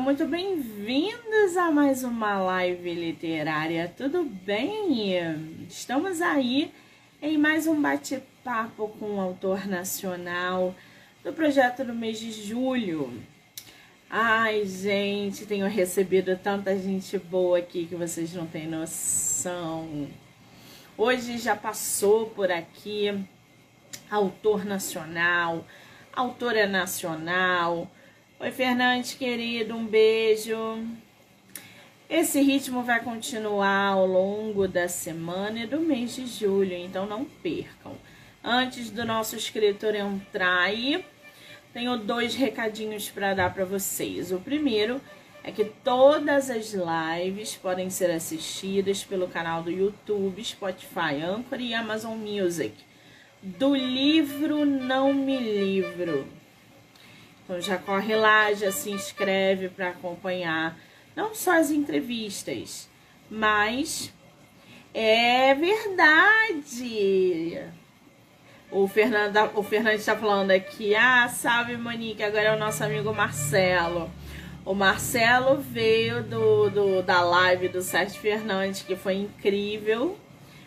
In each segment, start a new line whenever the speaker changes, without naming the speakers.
Muito bem-vindos a mais uma live literária, tudo bem? Estamos aí em mais um bate-papo com um autor nacional do projeto do mês de julho. Ai, gente, tenho recebido tanta gente boa aqui que vocês não têm noção. Hoje já passou por aqui autor nacional, autora nacional. Oi, Fernandes, querido, um beijo. Esse ritmo vai continuar ao longo da semana e do mês de julho, então não percam. Antes do nosso escritor entrar aí, tenho dois recadinhos para dar para vocês. O primeiro é que todas as lives podem ser assistidas pelo canal do YouTube, Spotify, Anchor e Amazon Music. Do livro Não Me Livro. Então já corre lá, já se inscreve para acompanhar não só as entrevistas, mas é verdade. O Fernando, o Fernando está falando aqui, ah, salve Monique, agora é o nosso amigo Marcelo. O Marcelo veio do, do, da live do Sérgio Fernandes, que foi incrível.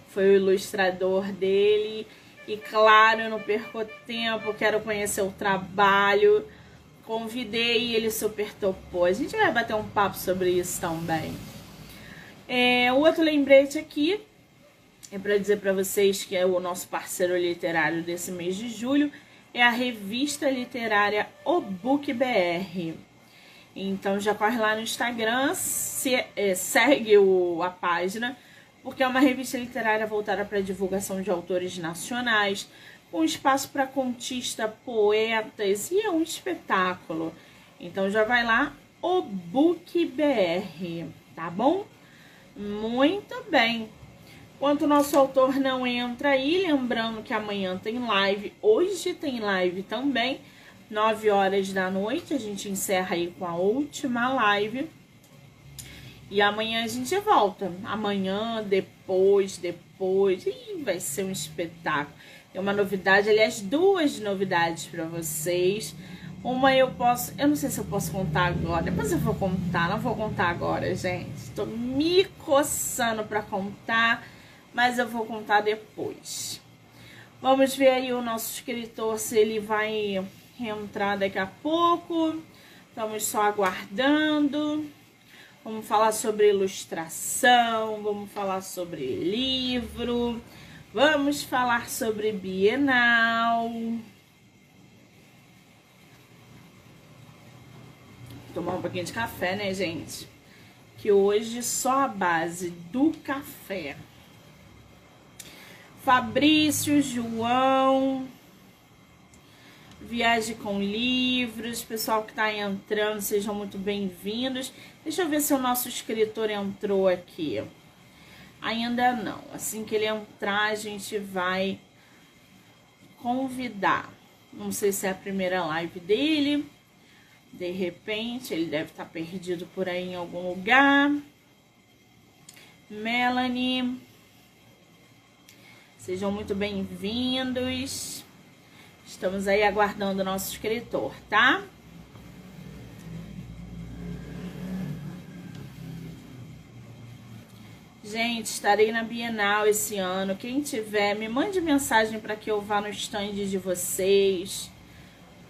Foi o ilustrador dele. E claro, eu não perco tempo, quero conhecer o trabalho. Convidei e ele super topou. A gente vai bater um papo sobre isso também. É, o outro lembrete aqui é para dizer para vocês que é o nosso parceiro literário desse mês de julho é a revista literária O Book BR. Então já corre lá no Instagram, se, é, segue o, a página, porque é uma revista literária voltada para divulgação de autores nacionais, com espaço para contista, poetas e é um espetáculo. Então já vai lá, o Book BR, tá bom? Muito bem. Enquanto o nosso autor não entra aí, lembrando que amanhã tem live, hoje tem live também, 9 horas da noite, a gente encerra aí com a última live. E amanhã a gente volta. Amanhã, depois, depois. Ih, vai ser um espetáculo. Tem uma novidade, aliás, duas novidades para vocês. Uma eu posso, eu não sei se eu posso contar agora, depois eu vou contar, não vou contar agora, gente. Estou me coçando para contar mas eu vou contar depois. Vamos ver aí o nosso escritor se ele vai entrar daqui a pouco. Estamos só aguardando. Vamos falar sobre ilustração, vamos falar sobre livro, vamos falar sobre Bienal. Tomar um pouquinho de café, né, gente? Que hoje só a base do café Fabrício, João, Viagem com Livros, pessoal que está entrando, sejam muito bem-vindos. Deixa eu ver se o nosso escritor entrou aqui. Ainda não. Assim que ele entrar, a gente vai convidar. Não sei se é a primeira live dele. De repente, ele deve estar perdido por aí em algum lugar. Melanie. Sejam muito bem-vindos. Estamos aí aguardando o nosso escritor, tá? Gente, estarei na Bienal esse ano. Quem tiver, me mande mensagem para que eu vá no stand de vocês,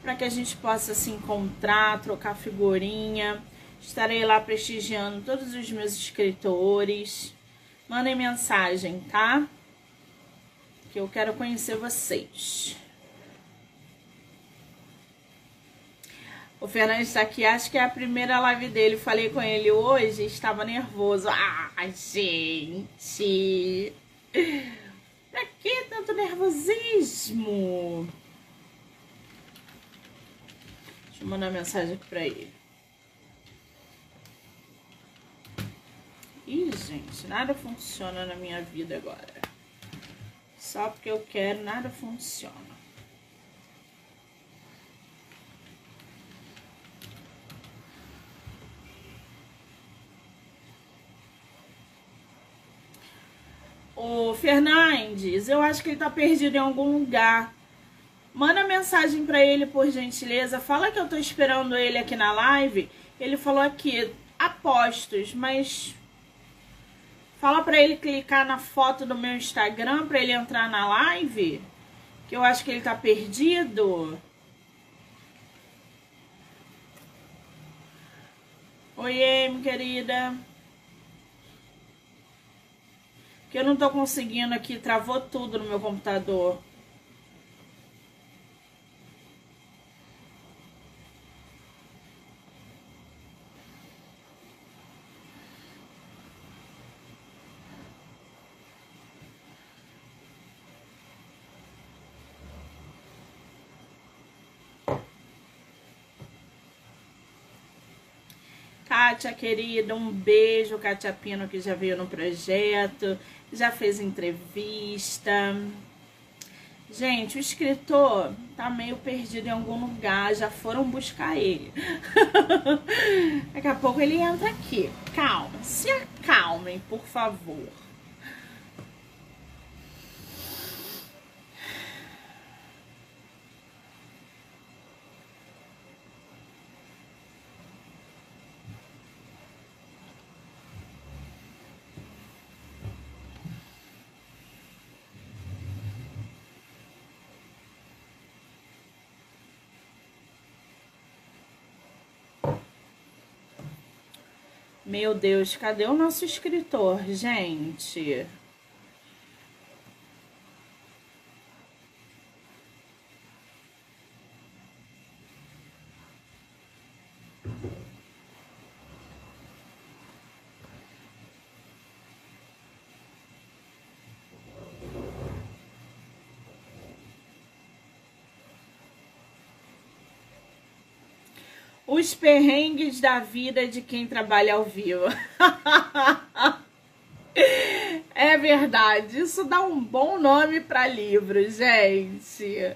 para que a gente possa se encontrar, trocar figurinha. Estarei lá prestigiando todos os meus escritores. Mandem mensagem, tá? que eu quero conhecer vocês. O Fernandes está aqui, acho que é a primeira live dele. Falei com ele hoje, estava nervoso. Ah, gente! Pra que tanto nervosismo? Deixa eu mandar mensagem aqui pra ele. Ih, gente, nada funciona na minha vida agora. Só porque eu quero, nada funciona. O Fernandes, eu acho que ele tá perdido em algum lugar. Manda mensagem para ele, por gentileza. Fala que eu tô esperando ele aqui na live. Ele falou aqui, apostos, mas fala para ele clicar na foto do meu Instagram para ele entrar na live, que eu acho que ele tá perdido. Oiê, minha querida. Que eu não tô conseguindo aqui, travou tudo no meu computador. Kátia, querida, um beijo, Kátia Pino, que já veio no projeto, já fez entrevista. Gente, o escritor tá meio perdido em algum lugar, já foram buscar ele. Daqui a pouco ele entra aqui. Calma, se acalmem, por favor. Meu Deus, cadê o nosso escritor, gente? Os perrengues da vida de quem trabalha ao vivo. é verdade, isso dá um bom nome para livro, gente.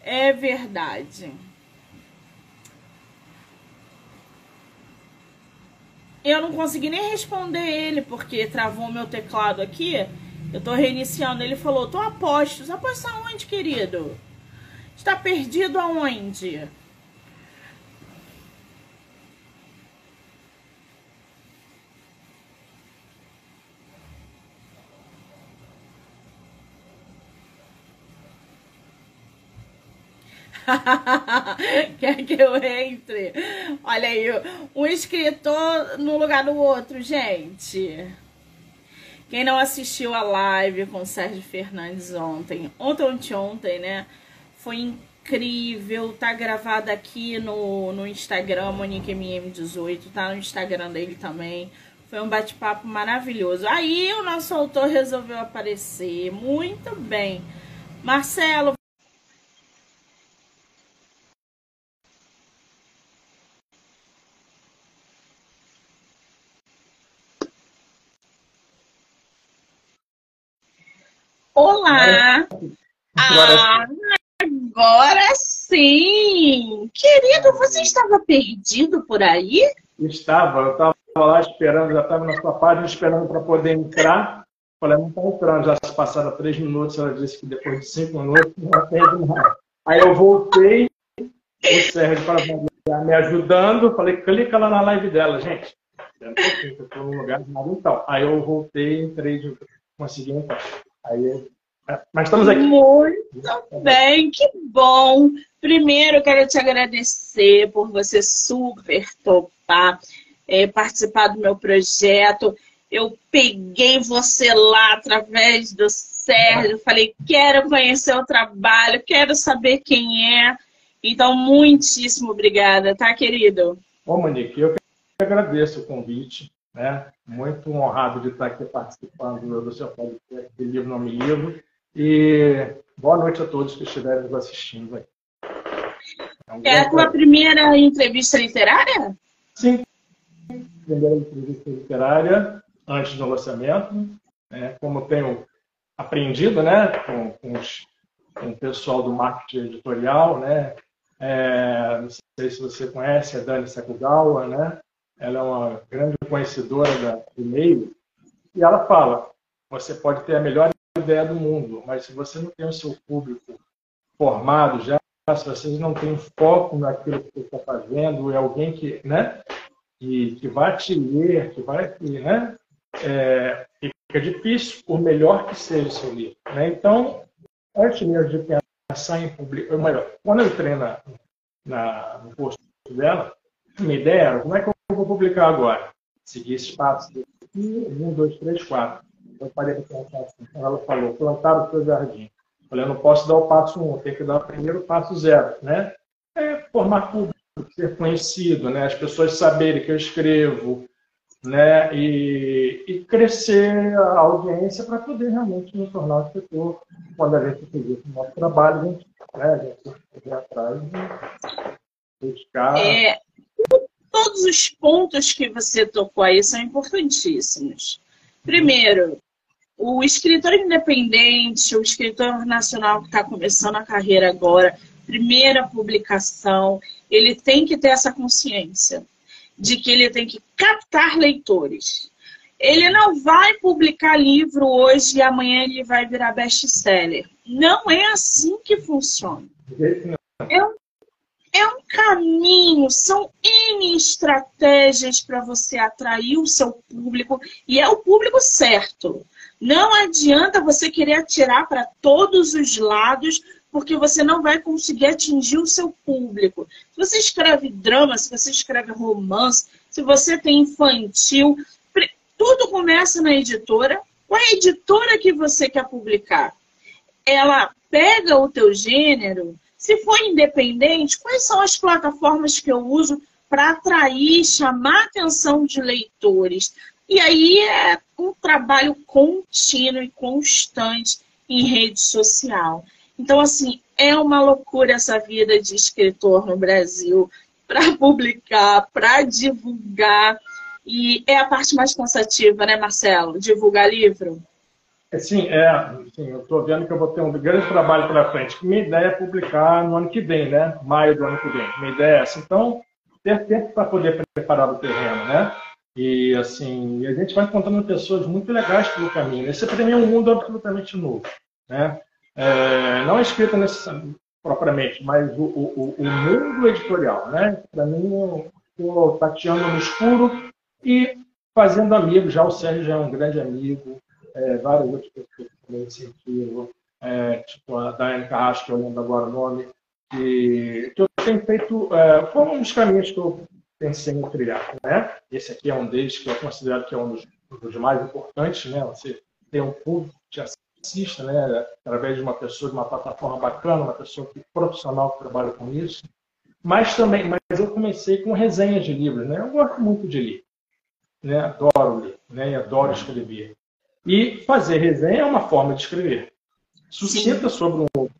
É verdade. Eu não consegui nem responder ele porque travou meu teclado aqui. Eu tô reiniciando. Ele falou: tô. Apostos aonde, querido? Está perdido aonde? Quer que eu entre? Olha aí, um escritor no lugar do outro, gente. Quem não assistiu a live com o Sérgio Fernandes ontem, ontem, ontem, ontem, né? Foi incrível, tá gravado aqui no, no Instagram, MoniqueMM18, tá no Instagram dele também. Foi um bate-papo maravilhoso. Aí o nosso autor resolveu aparecer. Muito bem. Marcelo, Olá! Ah, agora sim! Querido, você estava perdido por aí?
Estava, eu estava lá esperando, já estava na sua página esperando para poder entrar. Falei, não está entrando, já se passaram três minutos, ela disse que depois de cinco minutos não atende mais. Aí eu voltei, o Sérgio para me ajudando, falei, clica lá na live dela, gente. Um pouquinho, eu estou no lugar errado, então. Aí eu voltei, entrei, consegui entrar. Aí, é, mas estamos aqui.
Muito bem, que bom. Primeiro, quero te agradecer por você super topar é, participar do meu projeto. Eu peguei você lá através do Sérgio, falei, quero conhecer o trabalho, quero saber quem é. Então, muitíssimo obrigada, tá, querido?
Ô, Monique, eu que agradeço o convite né? Muito honrado de estar aqui participando do seu podcast de Livro Nome Livro. E boa noite a todos que estiverem nos assistindo. Aí.
É, um é a tua primeira entrevista literária?
Sim. Primeira entrevista literária antes do lançamento. Né? Como tenho aprendido né? com, com, os, com o pessoal do marketing editorial, né? É, não sei se você conhece a Dani Sakugawa, né? Ela é uma grande conhecedora da, do meio, e ela fala: você pode ter a melhor ideia do mundo, mas se você não tem o seu público formado já, se vocês não têm foco naquilo que você está fazendo, é alguém que, né, que, que vai te ler, que vai, né, é, fica difícil, por melhor que seja o seu livro. Né? Então, antes mesmo de pensar em publicar, melhor, quando eu entrei na, na, no curso dela, minha ideia era, como é que eu vou publicar agora? Seguir esses passos aqui, um, dois, três, quatro. Eu parei para pensar assim, ela falou, plantar o seu jardim. Eu falei, eu não posso dar o passo um, tenho que dar o primeiro passo zero, né? É formar público, ser conhecido, né? As pessoas saberem que eu escrevo, né? E, e crescer a audiência para poder realmente nos tornar um escritor. Quando a gente fizer o nosso trabalho, a gente, né, a gente atrás e buscar.
É, todos os pontos que você tocou aí são importantíssimos. Primeiro, o escritor independente, o escritor nacional que está começando a carreira agora, primeira publicação, ele tem que ter essa consciência de que ele tem que captar leitores. Ele não vai publicar livro hoje e amanhã ele vai virar best-seller. Não é assim que funciona. Um, é um caminho, são N estratégias para você atrair o seu público e é o público certo. Não adianta você querer atirar para todos os lados, porque você não vai conseguir atingir o seu público. Se você escreve drama, se você escreve romance, se você tem infantil, tudo começa na editora. Qual é a editora que você quer publicar? Ela pega o teu gênero, se for independente, quais são as plataformas que eu uso para atrair, chamar a atenção de leitores? E aí é um trabalho contínuo e constante em rede social. Então, assim, é uma loucura essa vida de escritor no Brasil para publicar, para divulgar. E é a parte mais cansativa, né, Marcelo? Divulgar livro?
É, sim, é, sim, eu estou vendo que eu vou ter um grande trabalho pela frente. Minha ideia é publicar no ano que vem, né? Maio do ano que vem. Minha ideia é essa. Então, ter tempo para poder preparar o terreno, né? E assim, a gente vai encontrando pessoas muito legais pelo caminho. Esse para mim é um mundo absolutamente novo, né? É, não é escrita propriamente, mas o, o, o mundo editorial, né? Para mim, eu estou tateando no escuro e fazendo amigos. Já o Sérgio já é um grande amigo, é, várias outras pessoas também incentivo, é, tipo a Daiane Carrasco, que eu lembro agora o nome, que, que eu tenho feito, é, foi um dos caminhos que eu pensei em trilhar. Né? Esse aqui é um deles que eu considero que é um dos, dos mais importantes, né? Você tem um público que assista, né? Através de uma pessoa, de uma plataforma bacana, uma pessoa que, profissional que trabalha com isso. Mas também, mas eu comecei com resenhas de livros, né? Eu gosto muito de ler, né? Adoro ler, né? E adoro escrever. E fazer resenha é uma forma de escrever. Suscita sobre um outro,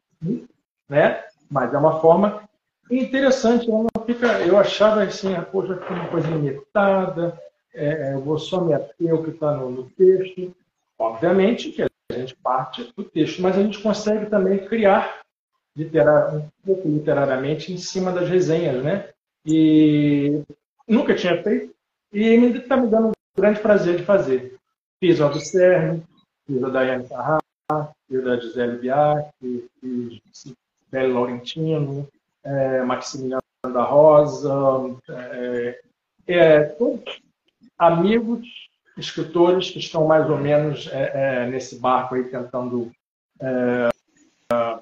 né? Mas é uma forma interessante. Ela não fica, eu achava assim, a coisa fica uma coisa limitada, é, eu vou só me ater ao que está no, no, texto. Obviamente que a gente parte do texto, mas a gente consegue também criar literar, um pouco literariamente em cima das resenhas, né? E nunca tinha feito e está me dando um grande prazer de fazer. Fiz a do fiz a da Daiane Carrá, fiz a Gisele Biak, fiz Belo Laurentino, é, Maximiliano da Rosa, é, é, todos amigos escritores que estão mais ou menos é, é nesse barco aí tentando é,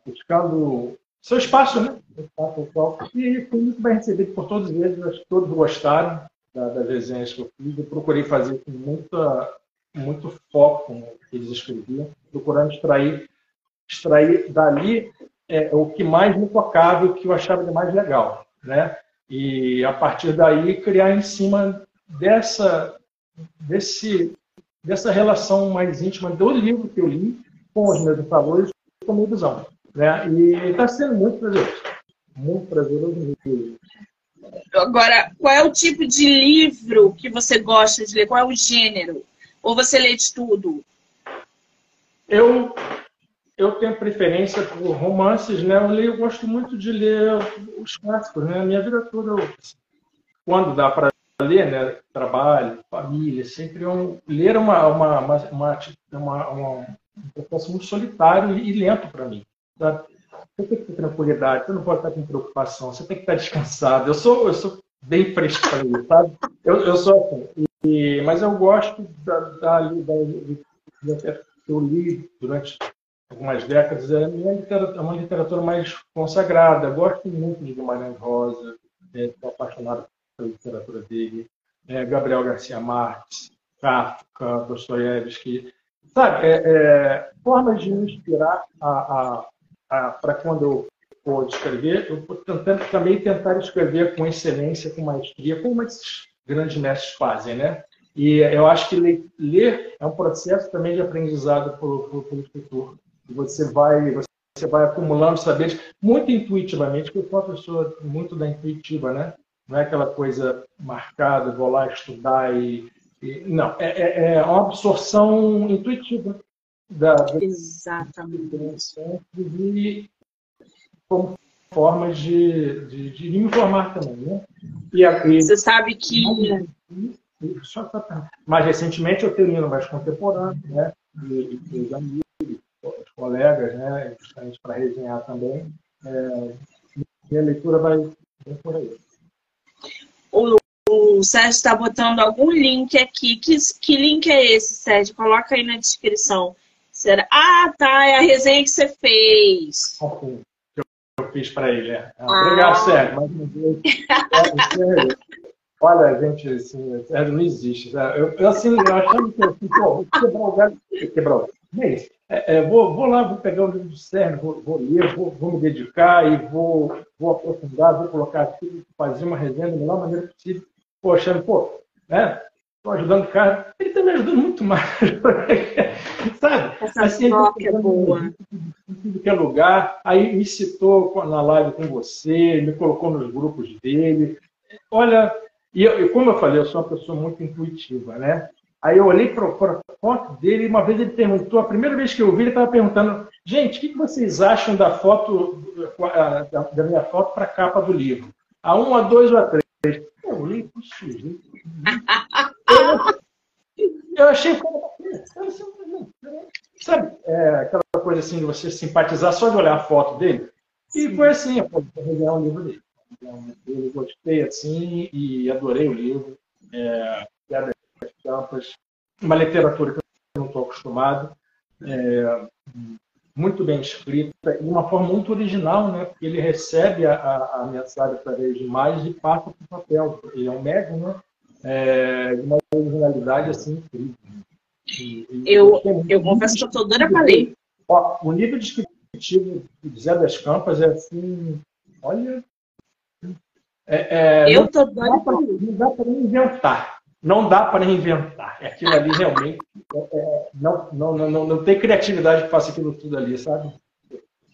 buscando seu espaço, né? E fui muito bem recebido por todos eles, acho que todos gostaram das resenhas que eu fiz. Eu procurei fazer com muita, muito foco no que eles escreviam, procurando extrair, extrair dali é, o que mais me tocava o que eu achava de mais legal, né? E a partir daí criar em cima dessa desse dessa relação mais íntima do livro que eu li com os meus valores com a minha visão, né? E está sendo muito prazeroso, muito prazeroso mesmo.
Agora, qual é o tipo de livro que você gosta de ler? Qual é o gênero? Ou você lê de tudo?
Eu eu tenho preferência por romances, né? Eu, leio, eu gosto muito de ler os clássicos, né? Minha vida toda, eu, quando dá para ler, né? Trabalho, família, sempre é ler é uma uma uma, uma, uma, uma um processo muito solitário e lento para mim. Sabe? você tem que ter tranquilidade, você não pode estar com preocupação, você tem que estar descansado. Eu sou, eu sou bem fresco para isso, sabe? Eu, eu sou assim. E, mas eu gosto da, da, da, da, eu li durante algumas décadas, é, é uma literatura mais consagrada. Gosto muito de Guimarães Rosa, estou é, apaixonado pela literatura dele. É, Gabriel Garcia Marques, Kafka, Dostoiévski. Sabe, é, é, formas de me inspirar para quando eu for escrever, eu vou tentando também tentar escrever com excelência, com maestria, como esses grandes mestres fazem, né? E eu acho que ler é um processo também de aprendizado pelo, pelo escritor. Você vai, você vai acumulando saberes muito intuitivamente, porque eu sou uma pessoa muito da intuitiva, né? Não é aquela coisa marcada, vou lá estudar e. e não, é, é, é, uma absorção intuitiva da.
Exatamente.
E como formas de, de, de, me informar também, né? E,
e, Você sabe que
mais recentemente eu tenho lido mais contemporâneo, né? E, e os amigos, os colegas, né? Justamente para resenhar também. É, minha leitura vai, vai por aí.
O, o Sérgio está botando algum link aqui. Que, que link é esse, Sérgio? Coloca aí na descrição. Será? Ah, tá. É a resenha que você fez.
Okay. Eu fiz para ele. É. Ah. Obrigado, Sérgio. Mais uma vez. Olha, gente, assim, não existe. Eu, eu assim, eu achando que assim, pô, vou quebrar o galho, quebrar o Mas, é, é, vou, vou lá, vou pegar o livro do Sérgio, vou, vou ler, vou, vou, me dedicar e vou, vou aprofundar, vou colocar aqui, fazer uma resenha da melhor maneira possível. Pô, achando, pô, né? Estou ajudando o cara. Ele está me ajudando muito mais. Sabe?
Essa assim, troca é boa.
Tudo que é lugar. Aí me citou na live com você, me colocou nos grupos dele. Olha, e eu, como eu falei, eu sou uma pessoa muito intuitiva, né? Aí eu olhei para a foto dele e uma vez ele perguntou, a primeira vez que eu vi, ele estava perguntando, gente, o que vocês acham da foto, da minha foto para a capa do livro? A um, a dois ou a três? Eu olhei para o sujeito. Eu achei Sabe, é, aquela coisa assim de você simpatizar só de olhar a foto dele? E foi assim, eu pude regar um livro dele. Eu gostei assim e adorei o livro. É, uma literatura que eu não estou acostumado, é, muito bem escrita e uma forma muito original, né? Porque ele recebe a, a, a mensagem através de imagens e passa para o papel. Ele é um médium, né? É, de uma originalidade assim incrível.
E, e eu, eu confesso que eu estou doida para ler.
Ó, o nível descritivo de Zé das Campas é assim, olha,
é, é, eu tô doida
Não dá para inventar. Não dá para inventar. Aquilo ali realmente é, é, não, não, não, não, tem criatividade que faça aquilo tudo ali, sabe?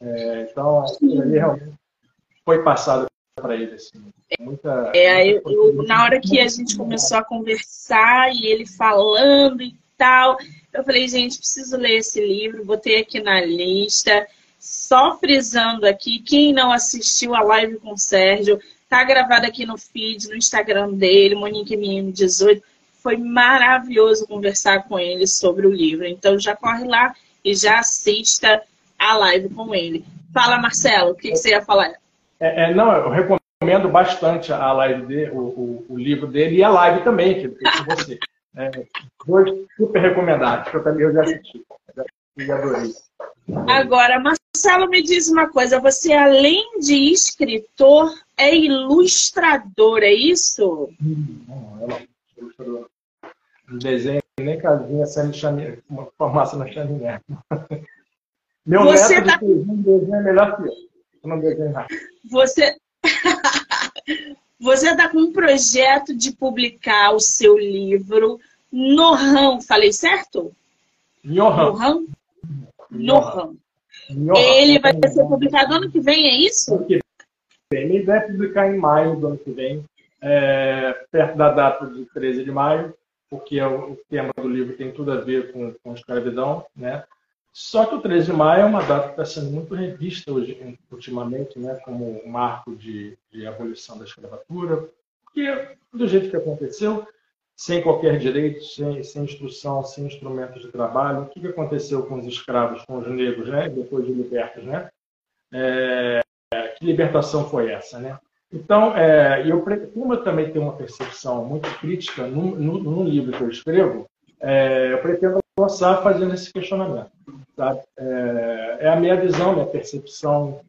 É, então, aquilo ali realmente foi passado para ele. Assim. Muita,
é, eu, eu, na hora que a gente começou a conversar e ele falando e tal, eu falei, gente, preciso ler esse livro, botei aqui na lista. Só frisando aqui, quem não assistiu a live com o Sérgio, Tá gravado aqui no feed, no Instagram dele, Monique MM18. Foi maravilhoso conversar com ele sobre o livro. Então já corre lá e já assista a live com ele. Fala, Marcelo, o que, que você ia falar?
É, é, não, eu recomendo bastante a live dele, o, o, o, livro dele e a live também, que eu fiz com você. É, dois super recomendados, que eu também eu já assisti. Já adorei.
Agora, Marcelo, me diz uma coisa: você, além de escritor, é ilustrador, é isso?
Não, ela é ilustrador. Desenho nem casinha sendo chaminé, uma formação na chaminé. Meu você neto tá... de desenho é melhor que eu. Eu não desenho nada.
Você. você está com um projeto de publicar o seu livro no RAM, falei certo?
No
RAM? No Ele vai ser publicado ano que vem, é isso?
Ele vai publicar em maio do ano que vem, é, perto da data de 13 de maio, porque é o, tema do livro tem tudo a ver com, com escravidão, né? Só que o 13 de maio é uma data que está sendo muito revista hoje, ultimamente, né, como um marco de, de abolição da escravatura, porque do jeito que aconteceu, sem qualquer direito, sem, sem instrução, sem instrumentos de trabalho. O que, que aconteceu com os escravos, com os negros, né? depois de libertos? Né? É, que libertação foi essa, né? Então, é, eu, como eu também tenho uma percepção muito crítica no livro que eu escrevo, é, eu pretendo lançar fazendo esse questionamento. Tá? É, é, a minha visão, minha percepção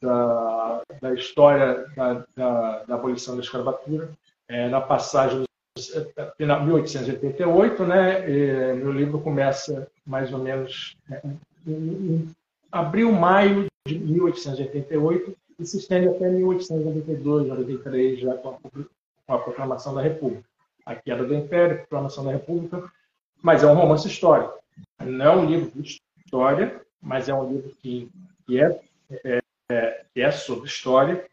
da, da história da, da, da, abolição da escravatura, é, na passagem final 1888, né? E meu livro começa mais ou menos em abril, maio de 1888 e se estende até 1892, 93, já com a, proclamação da República. A queda do Império, a proclamação da República, mas é um romance histórico. Não é um livro de história, mas é um livro que, é, é, é, é sobre história.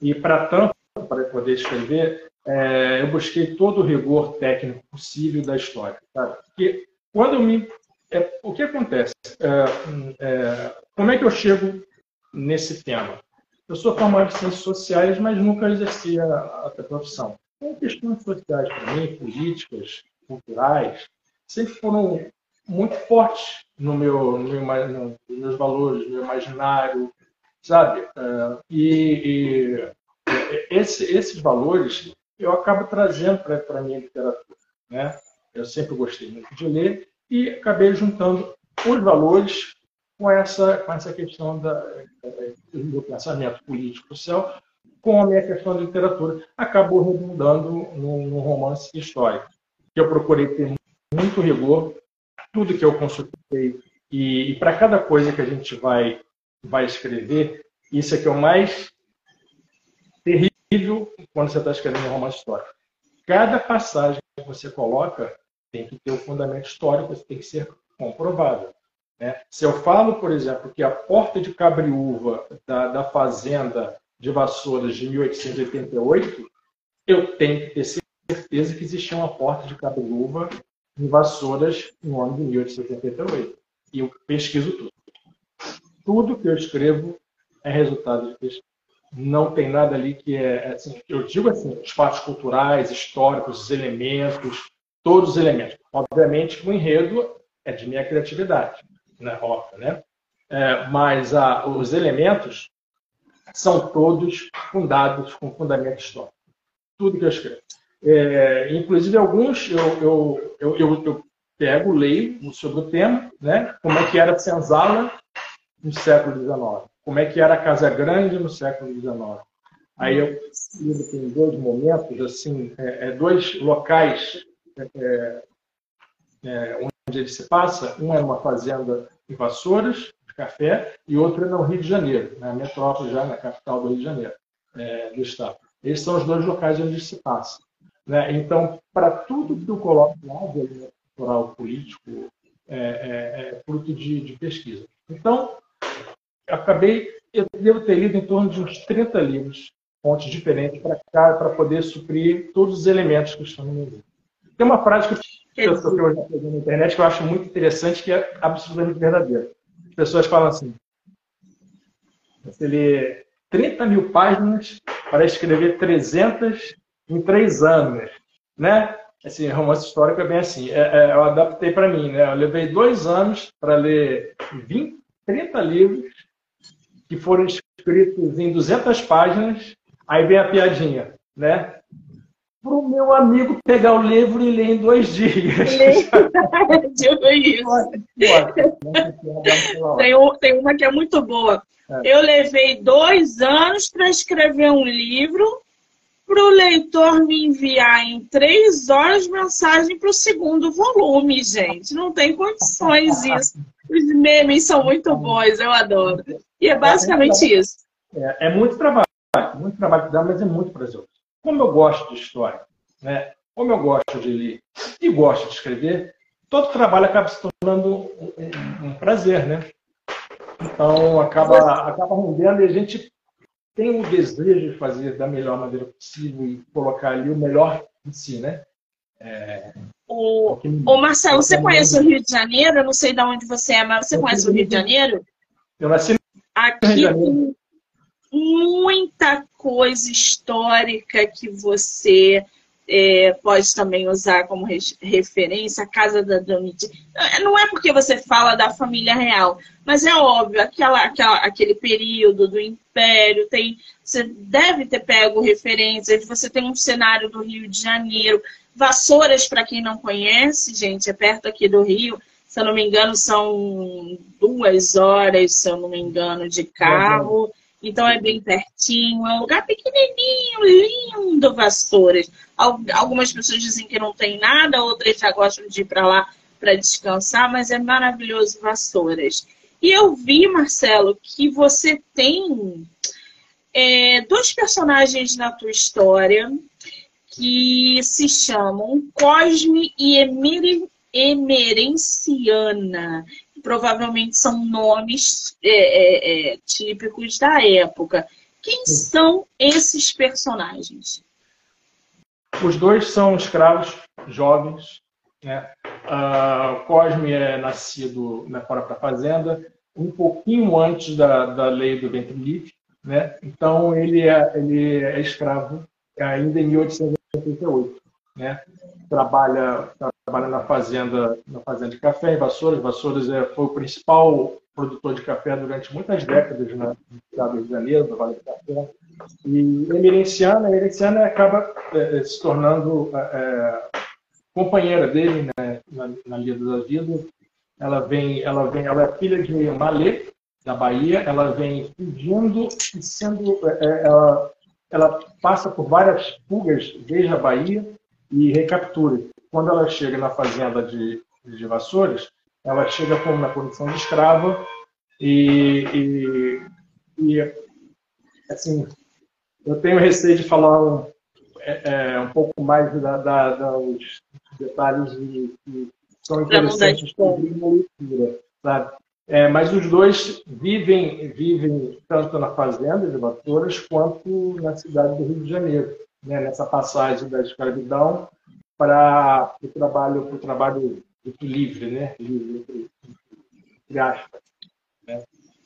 E, para tanto, para poder escrever, é, eu busquei todo o rigor técnico possível da história. Porque quando eu me. É, o que acontece? É, é, como é que eu chego nesse tema? Eu sou formado em ciências sociais, mas nunca exerci a, a profissão. Então, questões sociais para mim, políticas, culturais, sempre foram muito fortes no meu, no meu nos meus valores, no meu imaginário, sabe? Uh, e, e esse, esses valores eu acabo trazendo para a minha literatura, né? Eu sempre gostei muito de ler e acabei juntando os valores com essa, com essa questão da, do pensamento político social com a questão da literatura. Acabou redundando num, romance histórico, eu procurei ter muito rigor, tudo que eu consultei, e, e para cada coisa que a gente vai, vai escrever, isso é que é o mais terrível quando você está escrevendo um romance histórico. Cada passagem que você coloca tem que ter o um fundamento histórico, tem que ser comprovado. Né? Se eu falo, por exemplo, que a porta de cabriúva da, da fazenda de Vassouras de 1888, eu tenho que ter certeza que existia uma porta de cabriúva em Vassouras no ano de 1888. E eu pesquiso tudo. Tudo que eu escrevo é resultado de pesquisa. Não tem nada ali que é, é assim, eu digo assim, os fatos culturais, históricos, os elementos, todos os elementos. Obviamente o enredo é de minha criatividade né, óbvio, né? É, mas a, os elementos são todos fundados com fundamento histórico. Tudo que eu escrevo. É, inclusive, alguns eu, eu, eu, eu, eu pego, leio sobre o tema, né? como é que era senzala no século XIX, como é que era a Casa Grande no século XIX. Aí eu tem dois momentos, assim, é, é dois locais é, é, onde ele se passa. Um é uma fazenda em Vassouras, de café, e outro é no Rio de Janeiro, na metrópole, já na capital do Rio de Janeiro, é, do Estado. Esses são os dois locais onde se passa. Né? Então, para tudo que eu coloco lá, de elemento cultural político, é, é, é fruto de, de, pesquisa. Então, acabei, eu devo ter lido em torno de uns 30 livros, fontes diferentes, para poder suprir todos os elementos que estão no meu livro. Tem uma frase que eu estou já na internet que eu acho muito interessante, que é absolutamente verdadeira. As pessoas falam assim: você lê 30 mil páginas para escrever 300 em três anos, né? Assim, romance histórico é bem assim. É, é, eu adaptei para mim, né? Eu levei dois anos para ler 20, 30 livros que foram escritos em 200 páginas. Aí vem a piadinha, né? Para o meu amigo pegar o livro e ler em dois dias.
tipo isso. tem, um, tem uma que é muito boa. É. Eu levei dois anos para escrever um livro para o leitor me enviar em três horas mensagem para o segundo volume, gente. Não tem condições isso. Os memes são muito bons, eu adoro. E é basicamente
é,
isso.
É, é muito trabalho, muito trabalho que dá, mas é muito prazeroso. Como eu gosto de história, né? como eu gosto de ler e gosto de escrever, todo trabalho acaba se tornando um, um, prazer, né? Então, acaba, acaba rendendo e a gente tem o desejo de fazer da melhor maneira possível e colocar ali o melhor em si, né?
É, o, o Marcelo, você conhece o Rio de Janeiro? Eu não sei de onde você é, mas você conhece o Rio de Janeiro?
Eu nasci no
Aqui Rio de Janeiro muita coisa histórica que você é, pode também usar como referência a casa da Domitila. Não é porque você fala da família real, mas é óbvio, aquela, aquela, aquele período do Império, tem, você deve ter pego referências, você tem um cenário do Rio de Janeiro. Vassouras, para quem não conhece, gente, é perto aqui do Rio. Se eu não me engano, são duas horas, se eu não me engano, de carro. Então é bem pertinho, é um lugar pequenininho, lindo, Vassouras. Algumas pessoas dizem que não tem nada, outras já gostam de ir para lá para descansar, mas é maravilhoso Vassouras. E eu vi, Marcelo, que você tem é, dois personagens na tua história que se chamam Cosme e Emerenciana provavelmente são nomes é, é, é, típicos da época. Quem são esses personagens?
Os dois são escravos jovens. Né? Uh, Cosme é nascido na própria fazenda, um pouquinho antes da, da lei do ventre livre. Né? Então, ele é, ele é escravo ainda em 1888. Né? Trabalha, trabalha na fazenda, na fazenda de café em Vassouras. Vassouras é, foi o principal produtor de café durante muitas décadas na, estado do Rio de Janeiro, no Vale do Café. E Emerenciana, Emerenciana acaba é, é, se tornando é, é, companheira dele né, na, na Lida da Vida. Ela vem, ela vem, ela é filha de Malê, da Bahia. Ela vem fugindo e sendo, é, é, ela, ela passa por várias fugas desde a Bahia e recaptura quando ela chega na fazenda de, de Vassouras, ela chega como na condição de escrava e, e, e, assim, eu tenho receio de falar um, é, é um pouco mais da, da, dos detalhes que são interessantes a leitura, sabe? É, mas os dois vivem, vivem tanto na fazenda de Vassouras quanto na cidade do Rio de Janeiro, né? nessa passagem da escravidão para o trabalho, para o trabalho livre, né? Livre, entre aspas. Né?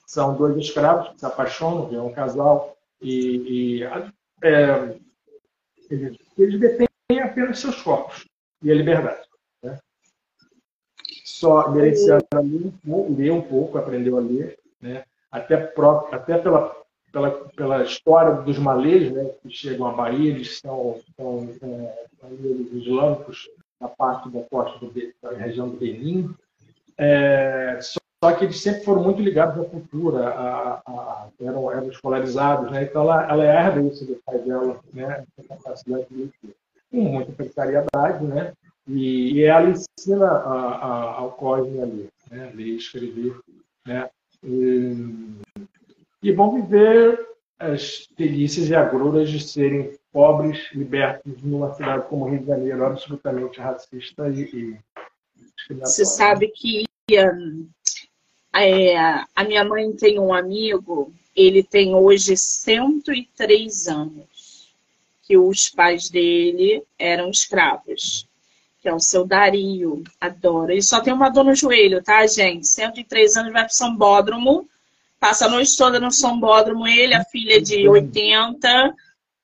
São dois escravos que se apaixonam, é um casal, e, e é, eles, eles detêm apenas seus corpos e a liberdade. Né? Só Merenciano leu um pouco, aprendeu a ler, né? até, até pela pela, pela história dos malês, né, que chegam à Bahia, eles são, são é, islâmicos na parte da costa do, da região do Benin. É, só que eles sempre foram muito ligados à cultura, a, a, eram, eram escolarizados, né? então ela, ela herda isso do pai dela, né? essa capacidade de. Com muita precariedade, né? e, e ela ensina a, a, ao Cosme ali, né? ler escrever. Né? E, e vão viver as delícias e agruras de serem pobres, libertos numa cidade como Rio de Janeiro, absolutamente racista e, e
Você sabe que um, é, a minha mãe tem um amigo, ele tem hoje 103 anos, que os pais dele eram escravos, que é o seu Dario, adora. Ele só tem uma dor no joelho, tá, gente? 103 anos, vai para São Bódromo, Passa a noite toda no Sombódromo, ele, a filha de 80,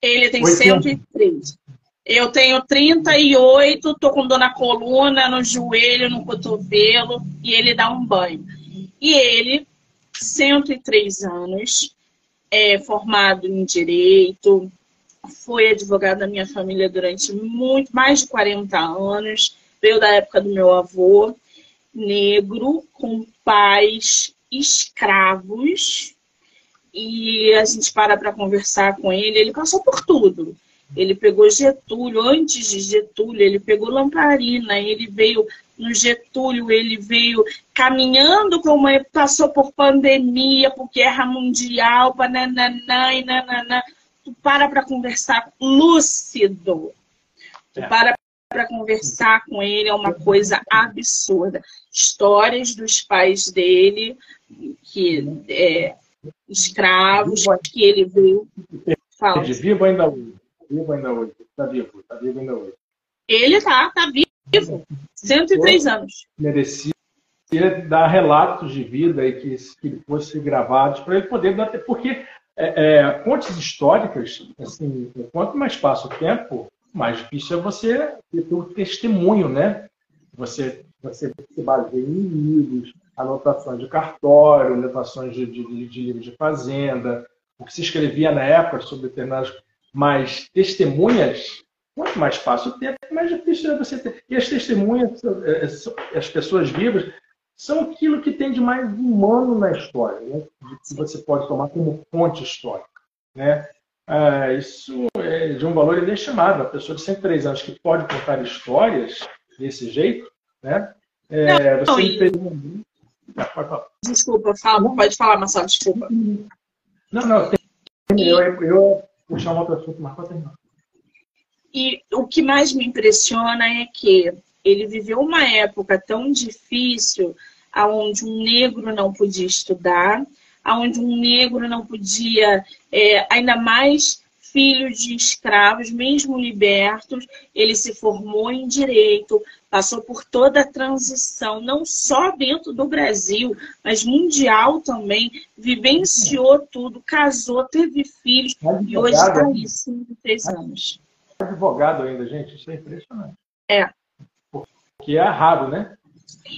ele tem 80. 103. Eu tenho 38, tô com dor na coluna, no joelho, no cotovelo, e ele dá um banho. E ele, 103 anos, é formado em direito, foi advogado da minha família durante muito mais de 40 anos, veio da época do meu avô, negro, com pais escravos e a gente para para conversar com ele. Ele passou por tudo. Ele pegou Getúlio, antes de Getúlio, ele pegou Lamparina, ele veio no Getúlio, ele veio caminhando como ele passou por pandemia, por guerra mundial, nananã e nananã. Tu para para conversar lúcido. Tu é. para para conversar com ele, é uma coisa absurda. Histórias dos pais dele, que é, escravos, que ele veio.
Fala. Vivo ainda hoje. Vivo ainda hoje. Está vivo, está vivo ainda hoje.
Ele está, está vivo. 103 anos.
Merecia dar relatos de vida e que, que fossem gravados para ele poder dar. Porque é, é, fontes históricas, assim, quanto mais passa o tempo, mais difícil é você ter o testemunho, né? Você, você se baseia em livros, anotações de cartório, anotações de, de, de livros de fazenda, o que se escrevia na época sobre determinados. Mas testemunhas, quanto mais fácil ter, mais difícil é você ter. E as testemunhas, é, é, as pessoas vivas, são aquilo que tem de mais humano na história, né? que você pode tomar como fonte histórica. Né? Ah, isso é de um valor inestimável. A pessoa de 103 anos que pode contar histórias desse jeito, né? É,
não, você não, ah, pode falar. Desculpa, fala, pode falar, Marcelo, desculpa.
Não, não, tem, eu, eu vou chamar outro assunto, mas pode terminar.
E o que mais me impressiona é que ele viveu uma época tão difícil onde um negro não podia estudar, onde um negro não podia, é, ainda mais filho de escravos, mesmo libertos, ele se formou em direito, passou por toda a transição, não só dentro do Brasil, mas mundial também, vivenciou tudo, casou, teve filhos e hoje está aí, 53 anos.
Advogado ainda, gente, isso é impressionante.
É.
Porque é raro, né?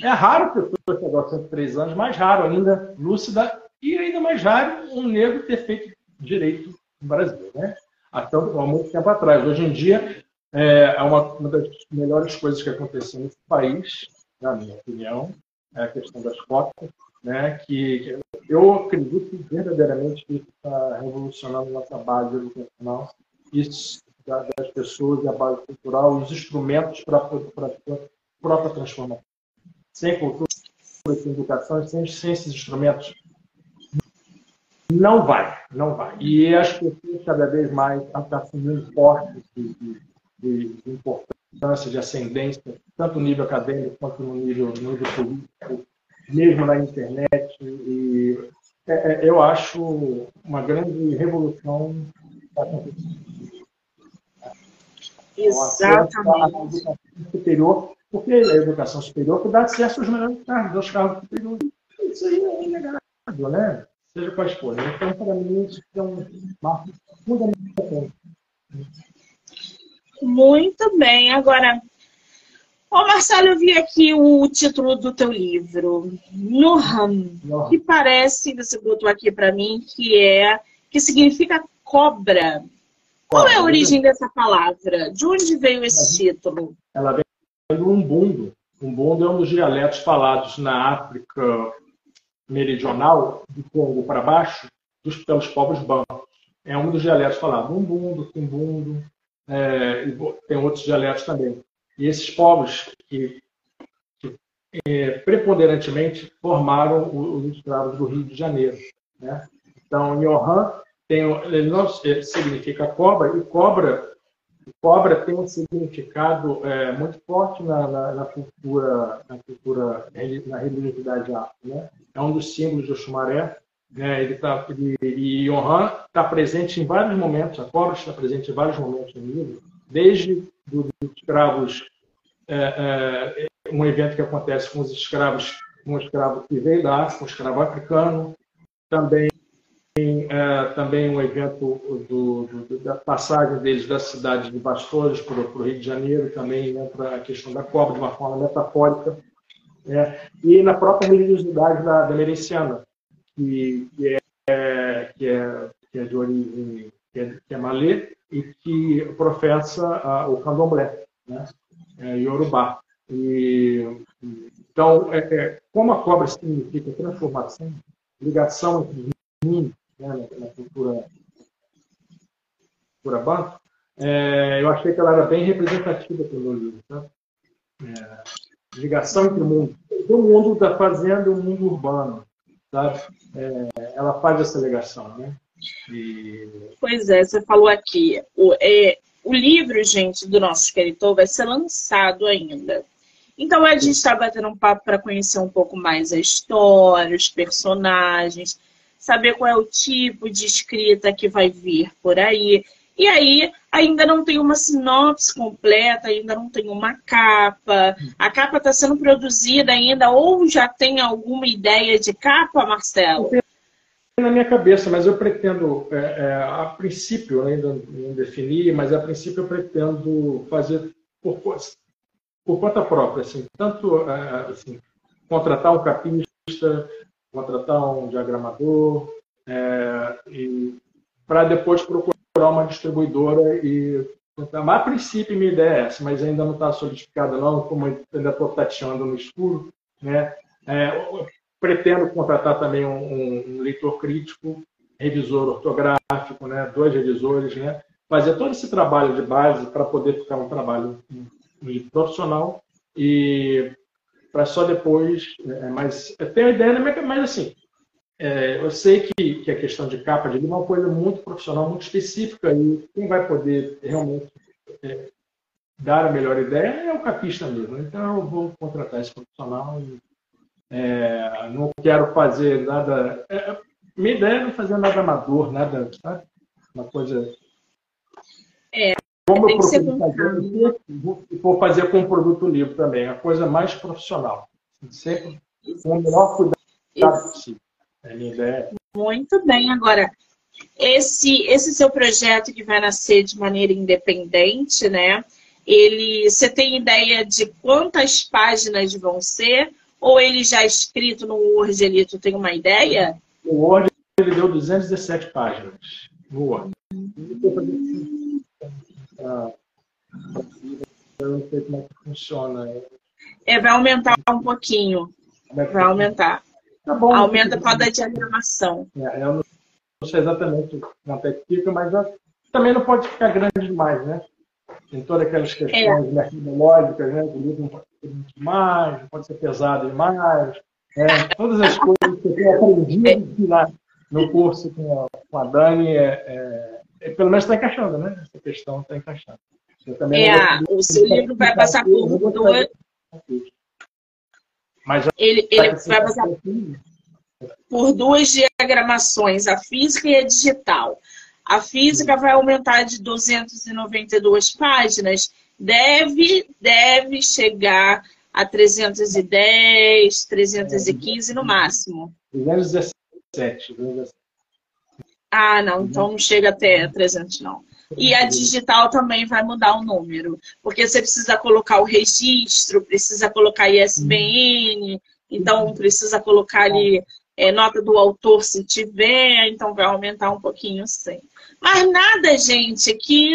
É raro pessoa que agora 103 anos, mais raro ainda, lúcida e ainda mais raro um negro ter feito direito no Brasil, né? Até há muito tempo atrás. Hoje em dia, é, é uma, uma das melhores coisas que aconteceu nesse país, na minha opinião, é a questão das cotas, né? Que, eu acredito verdadeiramente que está revolucionando nossa base educacional, isso das pessoas a base cultural, os instrumentos para a própria transformação. Sem cultura, sem educação, sem, sem esses instrumentos não vai, não vai. E as pessoas cada vez mais estão assumindo portes de, de, de, importância, de ascendência, tanto no nível acadêmico quanto no nível, no nível político, mesmo na internet. E é, é, eu acho uma grande revolução
Exatamente.
A educação superior, porque a educação superior que dá acesso aos melhores cargos, aos cargos superiores. Isso aí é inegável, né? Seja quais forem. Então, para mim, isso é um marco fundamental.
Muito bem. Agora, Ô Marcelo, eu vi aqui o título do teu livro, Noham, que parece, você botou aqui para mim, que é que significa cobra. Qual é a origem dessa palavra? De onde veio esse título?
Ela vem do umbundo. Umbundo é um dos dialetos falados na África meridional, do Congo para baixo, dos, pelos povos bancos. É um dos dialetos falados, umbundo, quimbundo, é, tem outros dialetos também. E esses povos que, que é, preponderantemente formaram os escravos do Rio de Janeiro. Né? Então, Johan tem, ele não significa cobra, e cobra Cobra tem um significado é, muito forte na, na, na, cultura, na cultura, na religiosidade afro. Né? É um dos símbolos do Xumaré. Né? Ele tá, ele, e Johan está presente em vários momentos, a cobra está presente em vários momentos no livro, desde dos escravos, é, é, um evento que acontece com os escravos, um escravo que veio da África, um escravo africano, também tem é, também um evento do, do, da passagem deles da cidade de Bastores para o Rio de Janeiro, também entra a questão da cobra de uma forma metafórica. É, e na própria religiosidade da, da Merenciana, que, que, é, que, é, que é de origem que é, que é malê e que professa a, o candomblé, né? é, Yorubá. E, então, é, é, como a cobra significa transformação, ligação entre né, na, cultura, cultura banco, é, eu achei que ela era bem representativa pelo livro. Tá? É, ligação entre o mundo, o mundo da fazenda e o mundo urbano. Sabe? É, ela faz essa ligação. Né? E...
Pois é, você falou aqui. O, é, o livro, gente, do nosso escritor vai ser lançado ainda. Então a gente está batendo um papo para conhecer um pouco mais a história, os personagens, saber qual é o tipo de escrita que vai vir por aí. E aí ainda não tem uma sinopse completa, ainda não tem uma capa. A capa está sendo produzida ainda, ou já tem alguma ideia de capa, Marcelo?
na minha cabeça, mas eu pretendo, é, é, a princípio, ainda não defini, mas a princípio eu pretendo fazer por, por conta própria, assim, tanto é, assim, contratar um capista, contratar um diagramador, é, para depois procurar uma distribuidora e a princípio, minha ideia é essa, mas ainda não está solidificada, não, como ainda estou tateando no escuro. Né? É, pretendo contratar também um, um, leitor crítico, revisor ortográfico, né? dois revisores, né? fazer todo esse trabalho de base para poder ficar um trabalho profissional e para só depois. É, mas eu tenho a ideia, mas assim, é, eu sei que, que a questão de capa de livro é uma coisa muito profissional, muito específica, e quem vai poder realmente é, dar a melhor ideia é o capista mesmo. Então, eu vou contratar esse profissional e é, não quero fazer nada. É, minha ideia é não fazer nada amador, nada, sabe? Uma coisa.
É,
como eu procuro fazer, vou fazer com o produto livre também, a coisa mais profissional. Sempre com o melhor cuidado possível. É minha ideia.
Muito bem. Agora, esse, esse seu projeto que vai nascer de maneira independente, né? Ele, você tem ideia de quantas páginas vão ser? Ou ele já é escrito no Word ali, tu tem uma ideia?
O Word ele deu 217 páginas no Word. Eu não sei como é que funciona.
É, vai aumentar um pouquinho. Vai aumentar. Tá bom, Aumenta com a da diagramação.
É, eu não sei exatamente é que fica, mas também não pode ficar grande demais, né? Tem todas aquelas questões é. metodológicas, né? O livro não pode ser muito demais, não pode ser pesado demais. Né? Todas as coisas que eu tenho aprendido lá no curso com a, com a Dani, é, é, é pelo menos está encaixando, né? Essa questão está encaixando.
é, o seu livro vai passar por duas, mas ele, ele vai passar por duas diagramações, a física e a digital. A física vai aumentar de 292 páginas, deve, deve chegar a 310, 315 no máximo.
317.
Ah, não, então não chega até 300, não. E a digital também vai mudar o número, porque você precisa colocar o registro, precisa colocar ISBN, então precisa colocar ali é, nota do autor se tiver, então vai aumentar um pouquinho sim. Mas nada, gente, que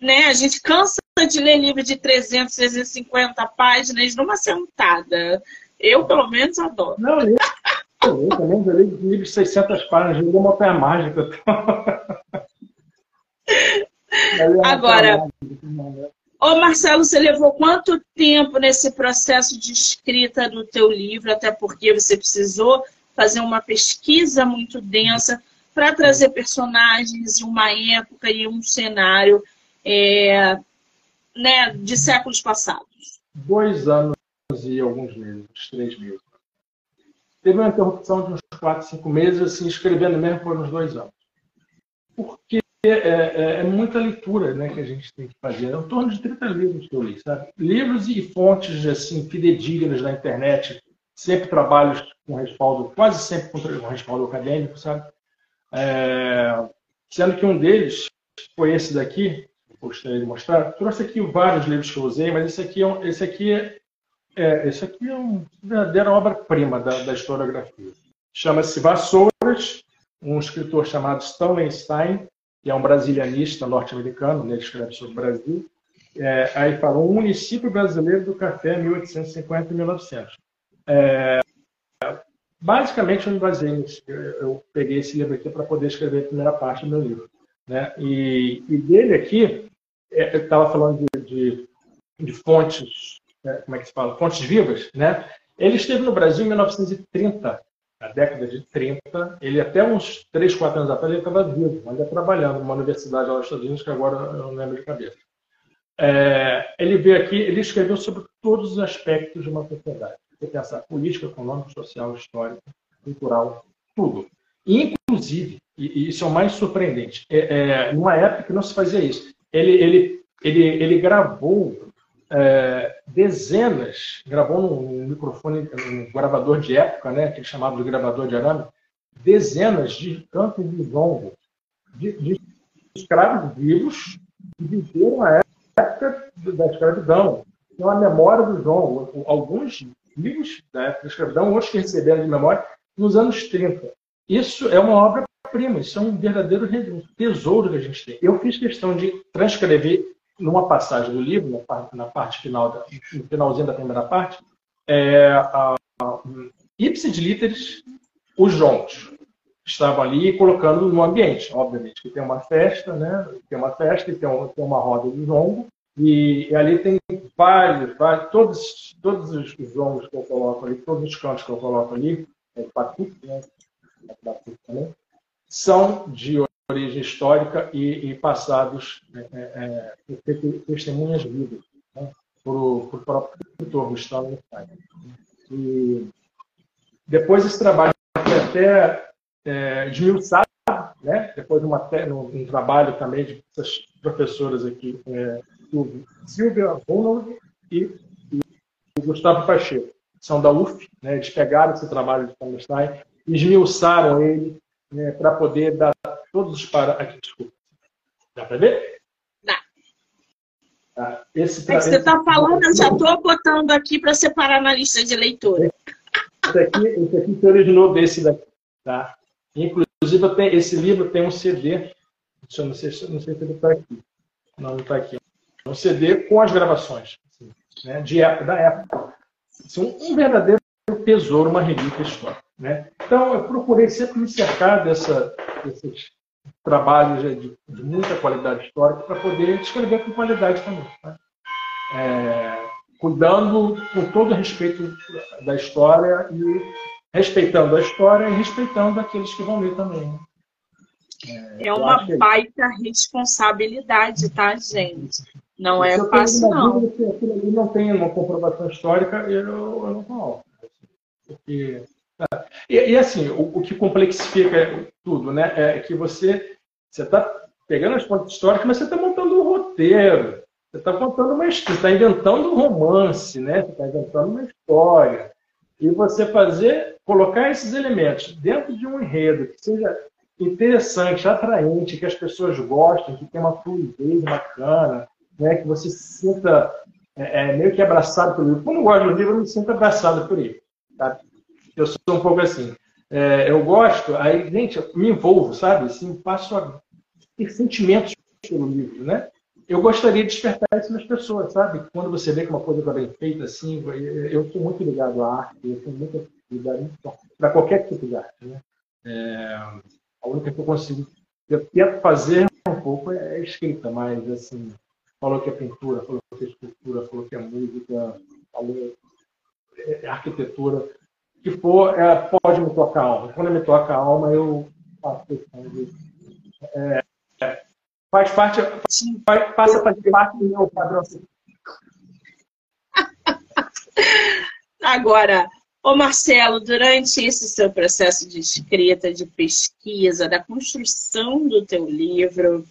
né, a gente cansa de ler livro de 300, 350 páginas numa sentada. Eu, pelo menos, adoro.
Não, eu, eu também já li livro de 600 páginas, eu vou montanha mágica.
Agora, ô Marcelo, você levou quanto tempo nesse processo de escrita do teu livro? Até porque você precisou fazer uma pesquisa muito densa para trazer personagens de uma época e um cenário é, né, de séculos passados.
Dois anos e alguns meses, três meses. Teve uma interrupção de uns quatro, cinco meses, assim, escrevendo mesmo por uns dois anos. Porque é, é, é, muita leitura né, que a gente tem que fazer. É em torno de 30 livros que eu li, sabe? Livros e fontes assim, fidedignas na internet, sempre trabalhos com respaldo, quase sempre com respaldo acadêmico, sabe? É, sendo que um deles foi esse daqui, gostaria de mostrar. Trouxe aqui vários livros que eu usei, mas esse aqui é, esse aqui é, é esse aqui é uma verdadeira obra-prima da, da historiografia. Chama-se Vassouras, um escritor chamado Stanley Stein, que é um brasilianista norte-americano, né, ele escreve sobre o Brasil. É, aí fala, um município brasileiro do café 1850 e 1900. É, basicamente, eu. Eu, peguei esse livro aqui para poder escrever a primeira parte do meu livro. Né? E, e dele aqui, é, eu estava falando de, de, de fontes? Como é que se fala? Fontes vivas, né? Ele esteve no Brasil em 1930, na década de 30, ele até uns 3, 4 anos atrás, ele estava vivo, ainda trabalhando numa universidade lá nos Estados Unidos, que agora eu não lembro de cabeça. É, ele veio aqui, ele escreveu sobre todos os aspectos de uma sociedade. Você pensar política, econômica, social, histórica, cultural, tudo. Inclusive, e, isso é o mais surpreendente, é, é, numa época que não se fazia isso, ele, ele, ele, ele gravou é, dezenas, gravou num, microfone, um gravador de época, né, aquele chamado de gravador de arame, dezenas de cantos de zongo de, de escravos vivos que viveram a época da escravidão. Tem uma memória do zongo. Alguns livros da época da escravidão, outros que receberam de memória, nos anos 30. Isso é uma obra-prima, isso é um verdadeiro tesouro que a gente tem. Eu fiz questão de transcrever numa passagem do livro, na parte, na parte final, no finalzinho da primeira parte, é, a, a, ipsis literis, os jogos estavam ali colocando no ambiente, obviamente, que tem uma festa, né? Tem uma festa, tem, um, tem uma roda de jongo, e, e, ali tem vários, vários todos, todos os jongos que eu coloco ali, todos os cantos que eu coloco ali, é, né? também, são de origem histórica e, e passados é, é, é testemunhas vivas né? por, o próprio escritor Gustavo Stein. E depois esse trabalho foi até é, desmiuçado, né? depois de uma, um, um trabalho também de essas professoras aqui, é, Silvia Ronald e, e Gustavo Pacheco, são da UF, né? eles pegaram esse trabalho de Stein e esmiuçaram ele né, para poder dar todos os para. Aqui, desculpa. Dá para ver?
Dá.
Ah, esse,
é que você está falando, eu já estou botando aqui para separar na lista de leitura.
Esse aqui, esse aqui se originou desse daqui. Tá? Inclusive, tem, esse livro tem um CD. Eu não sei, não sei se ele está aqui. Não, não está aqui. É um CD com as gravações assim, né, de época, da época. São um verdadeiro tesouro, uma relíquia histórica. Né? Então, eu procurei sempre me cercar dessa, desses trabalhos de, de muita qualidade histórica para poder escrever com qualidade também. Tá? É, cuidando com todo respeito da história e respeitando a história e respeitando aqueles que vão ler também. Né?
É, é uma é baita responsabilidade, tá, gente? Não é fácil, não.
Se aquilo ali não tem uma comprovação histórica, eu, eu não falo. Porque e, e assim, o, o, que complexifica tudo, né, é que você está pegando as fontes históricas, mas você está montando um roteiro, você está contando uma história, está inventando um romance, né? Você está inventando uma história. E você fazer, colocar esses elementos dentro de um enredo que seja interessante, atraente, que as pessoas gostem, que tenha uma fluidez bacana, né? que você se sinta é, é, meio que abraçado pelo livro. Quando eu gosto do livro, eu me sinto abraçado por ele. Eu sou um pouco assim. É, eu gosto, aí, gente, me envolvo, sabe? Assim, passo a ter sentimentos pelo livro, né? Eu gostaria de despertar isso nas pessoas, sabe? Quando você vê que uma coisa está bem feita, assim, eu sou muito ligado à arte, eu sou muito ligado para qualquer tipo de arte, né? É, a única que eu consigo, eu tento fazer um pouco é escrita, mas, assim, falou que é pintura, falou que é escultura, falou que é música, falou é arquitetura que for, é, pode me tocar a alma. Quando me toca a alma, eu faço questão de. É, faz parte, faz, passa a fazer parte do meu padrão.
Agora, ô Marcelo, durante esse seu processo de escrita, de pesquisa, da construção do teu livro,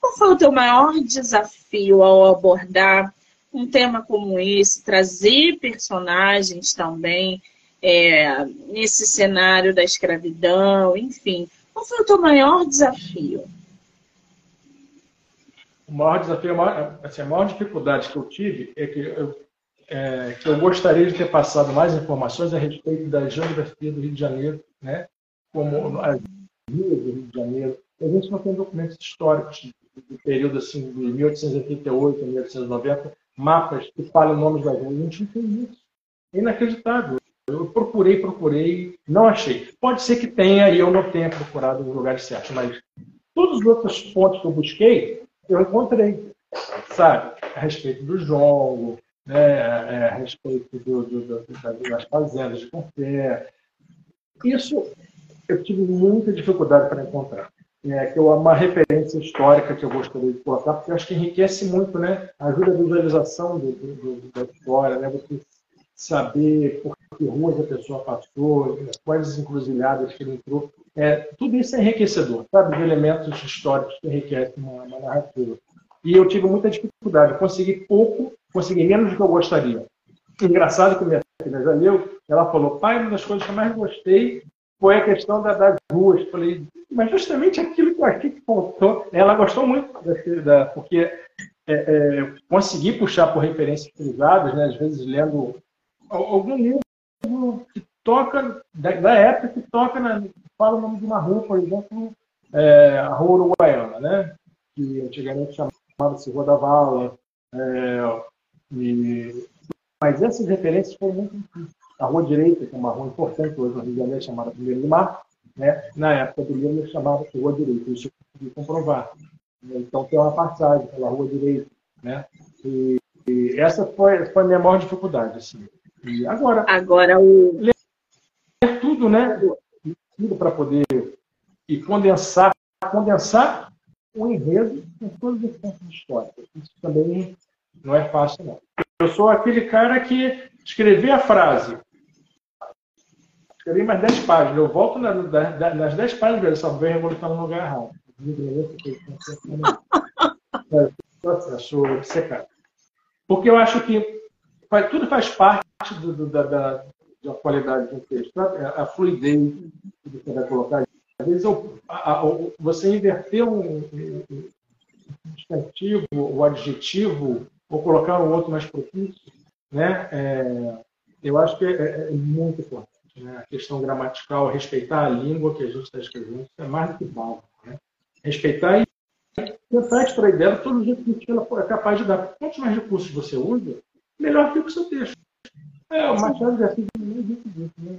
qual foi o teu maior desafio ao abordar um tema como esse, trazer personagens também é, nesse cenário da escravidão, enfim. Qual foi o teu maior desafio?
O maior desafio, a maior, assim, a maior dificuldade que eu tive é que eu, é, que eu gostaria de ter passado mais informações a respeito da geografia do Rio de Janeiro, né? como as vias do Rio de Janeiro. A gente não tem documentos históricos do período assim, de 1888 a 1890, mapas que falam nomes das ruas. A gente não tem isso. É inacreditável. Eu procurei, procurei, não achei. Pode ser que tenha e eu não tenha procurado nos lugares certos, mas todos os outros pontos que eu busquei, eu encontrei, sabe? A respeito do jongo, né? É, a respeito do, do, do, das fazendas de café. Isso eu tive muita dificuldade para encontrar. É, que é uma referência histórica que eu gostaria de colocar, porque eu acho que enriquece muito, né? Ajuda a visualização do, da história, né? Você saber por que ruas a pessoa passou, quais as encruzilhadas que ele entrou. É, tudo isso é enriquecedor, sabe? De elementos históricos que enriquecem uma, uma narrativa. E eu tive muita dificuldade, consegui pouco, consegui menos do que eu gostaria. Engraçado que minha filha já leu, ela falou, pai, uma das coisas que eu mais gostei foi a questão da, das ruas. Falei, mas justamente aquilo que eu achei que faltou. Ela gostou muito, da porque é, é, consegui puxar por referências cruzadas, né, às vezes lendo algum livro que toca, da, da época que toca, na, fala o nome de uma rua, por exemplo, é, a Rua Uruguaiana, né? que antigamente chamava-se Rua da Vala. É, e, mas essas referências foram muito a Rua Direita, que é uma rua importante hoje no Rio de Janeiro, chamada 1 de Março, né? na época do livro chamava-se Rua Direita, isso eu consegui comprovar. Então tem uma passagem pela Rua Direita. Né? E, e essa foi, foi a minha maior dificuldade. Assim. E agora,
agora o...
ler tudo, né? tudo para poder e condensar, condensar o enredo com todas as fontes históricas. Isso também não é fácil, não. Eu sou aquele cara que escrever a frase, escrevi mais 10 páginas, eu volto na, na, nas 10 páginas e só a revolução no lugar errado. Obcecado. Porque eu acho que tudo faz parte do, do, da, da, da qualidade do texto. A, a fluidez que você vai colocar. Às vezes a, a, você inverter um, um substantivo, o adjetivo, ou colocar um outro mais propício, né? É, eu acho que é, é, é muito importante. Né? A questão gramatical, respeitar a língua que a gente está escrevendo, é mais do que básico. Né? Respeitar e tentar extrair dela todos os recursos que ela é capaz de dar. Quantos mais recursos você usa, melhor fica o seu texto. É, o Machado de Assis é muito disso. Né?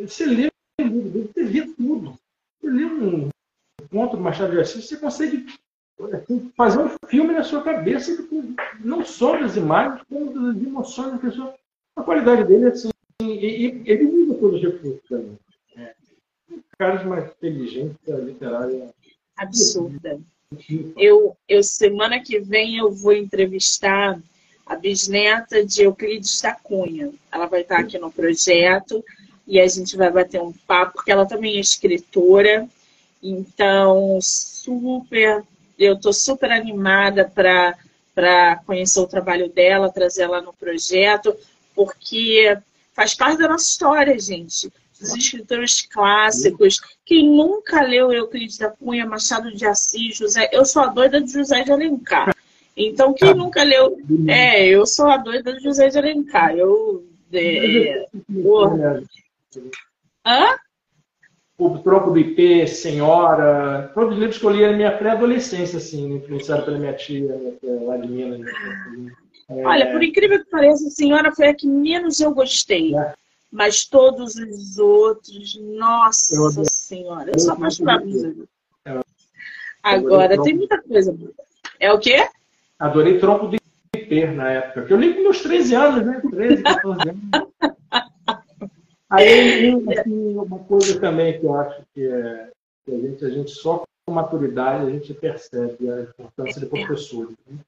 Você lê o livro dele, você vê tudo. Você lê um conto do Machado de Assis, você consegue assim, fazer um filme na sua cabeça, não só das imagens, como das emoções da pessoa. A qualidade dele é assim, e, e ele usa todos os recursos também. É. Caras de uma inteligência literária
absurda. Eu, eu semana que vem eu vou entrevistar bisneta de Euclides da Cunha. Ela vai estar aqui no projeto e a gente vai bater um papo, porque ela também é escritora. Então, super, eu estou super animada para conhecer o trabalho dela, trazer ela no projeto, porque faz parte da nossa história, gente. Os escritores clássicos. Quem nunca leu Euclides da Cunha, Machado de Assis, José. Eu sou a doida de José de Alencar. Então, quem ah, nunca leu. É, eu sou a doida de José de Alencar. Eu. É,
Hã? O Tronco do IP, Senhora, todos os livros que eu li na minha pré-adolescência, assim, influenciado pela minha tia, lá de Minas.
É... Olha, por incrível que pareça, a Senhora foi a que menos eu gostei. É. Mas todos os outros, nossa eu senhora, eu sou apaixonada livros. Agora, tem muita coisa. É o quê?
Adorei Tronco de IP na época. Eu li com meus 13 anos, né? 13, 14 anos. Aí, assim, uma coisa também que eu acho que, é, que a, gente, a gente só com maturidade a gente percebe a importância de professores. Né?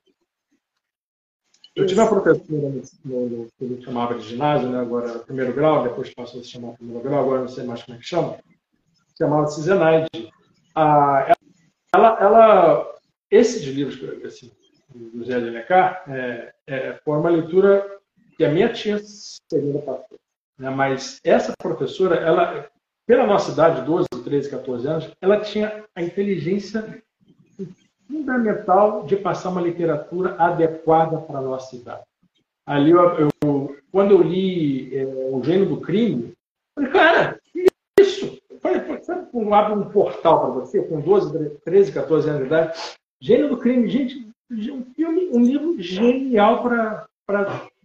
Eu tive uma professora no, no, que a gente chamava de ginásio, né? agora primeiro grau, depois passou a se chamar primeiro grau, agora não sei mais como é que chama, chamava-se Zenaide. Ah, ela, ela, esses livros, assim, do Zé de Alencar, é, é, foi uma leitura que a minha tia segunda passou. Né? Mas essa professora, ela, pela nossa idade, 12, 13, 14 anos, ela tinha a inteligência fundamental de passar uma literatura adequada para a nossa idade. Ali, eu, eu quando eu li é, O Gênio do Crime, falei, cara, isso? Falei, sabe quando abre um portal para você, com 12, 13, 14 anos de idade? Gênio do Crime, gente, um filme, um livro genial para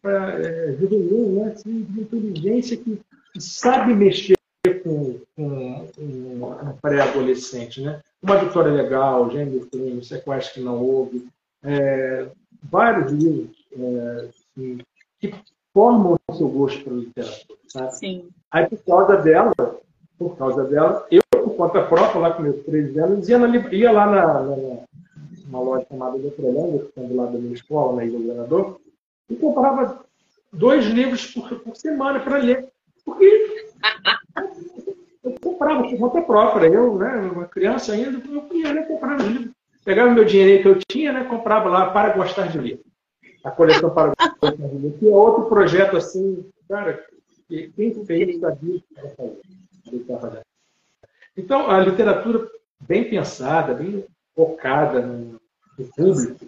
é, juvenil, né? Assim, de inteligência que, que sabe mexer com, com um, um pré-adolescente, né? Uma vitória legal, gênero crime, sequestro que não houve, é, vários livros é, assim, que formam o seu gosto pela literatura. Sabe? Sim. Aí, por causa dela, por causa dela, eu, por conta própria, lá com meus 13 anos, ia, na, ia lá na, na, uma loja chamada Letrolândia, que está do lado da minha escola, na Ilha do Governador, e comprava dois livros por, por semana para ler. Porque eu comprava por conta própria. Eu, né, uma criança ainda, eu ia né, comprar livros. Pegava meu dinheiro que eu tinha, né, comprava lá para gostar de ler. A coleção para gostar de ler. Que é outro projeto assim, cara, que quem fez sabia fazer. está fazendo. Então, a literatura bem pensada, bem focada no, no público,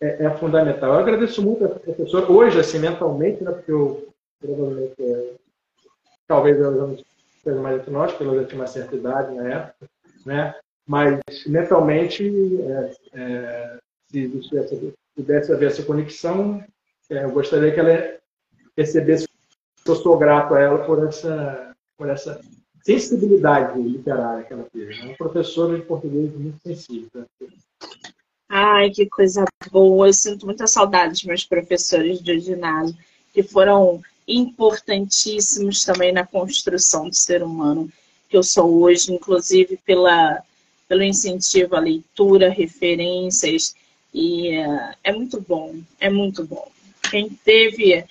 é, é, fundamental. Eu agradeço muito a professora, hoje, assim, mentalmente, né, porque eu provavelmente, é, talvez eu não seja mais entre nós, pela já tinha uma certa idade na época, né? mas mentalmente, é, é, se existisse, pudesse haver essa conexão, é, eu gostaria que ela percebesse que eu sou grato a ela por essa, por essa sensibilidade literária que ela teve. É uma professora de português muito sensível. Né?
Ai, que coisa boa. Eu sinto muita saudade dos meus professores de ginásio, que foram importantíssimos também na construção do ser humano que eu sou hoje, inclusive pela, pelo incentivo à leitura, referências, e uh, é muito bom, é muito bom. Quem teve.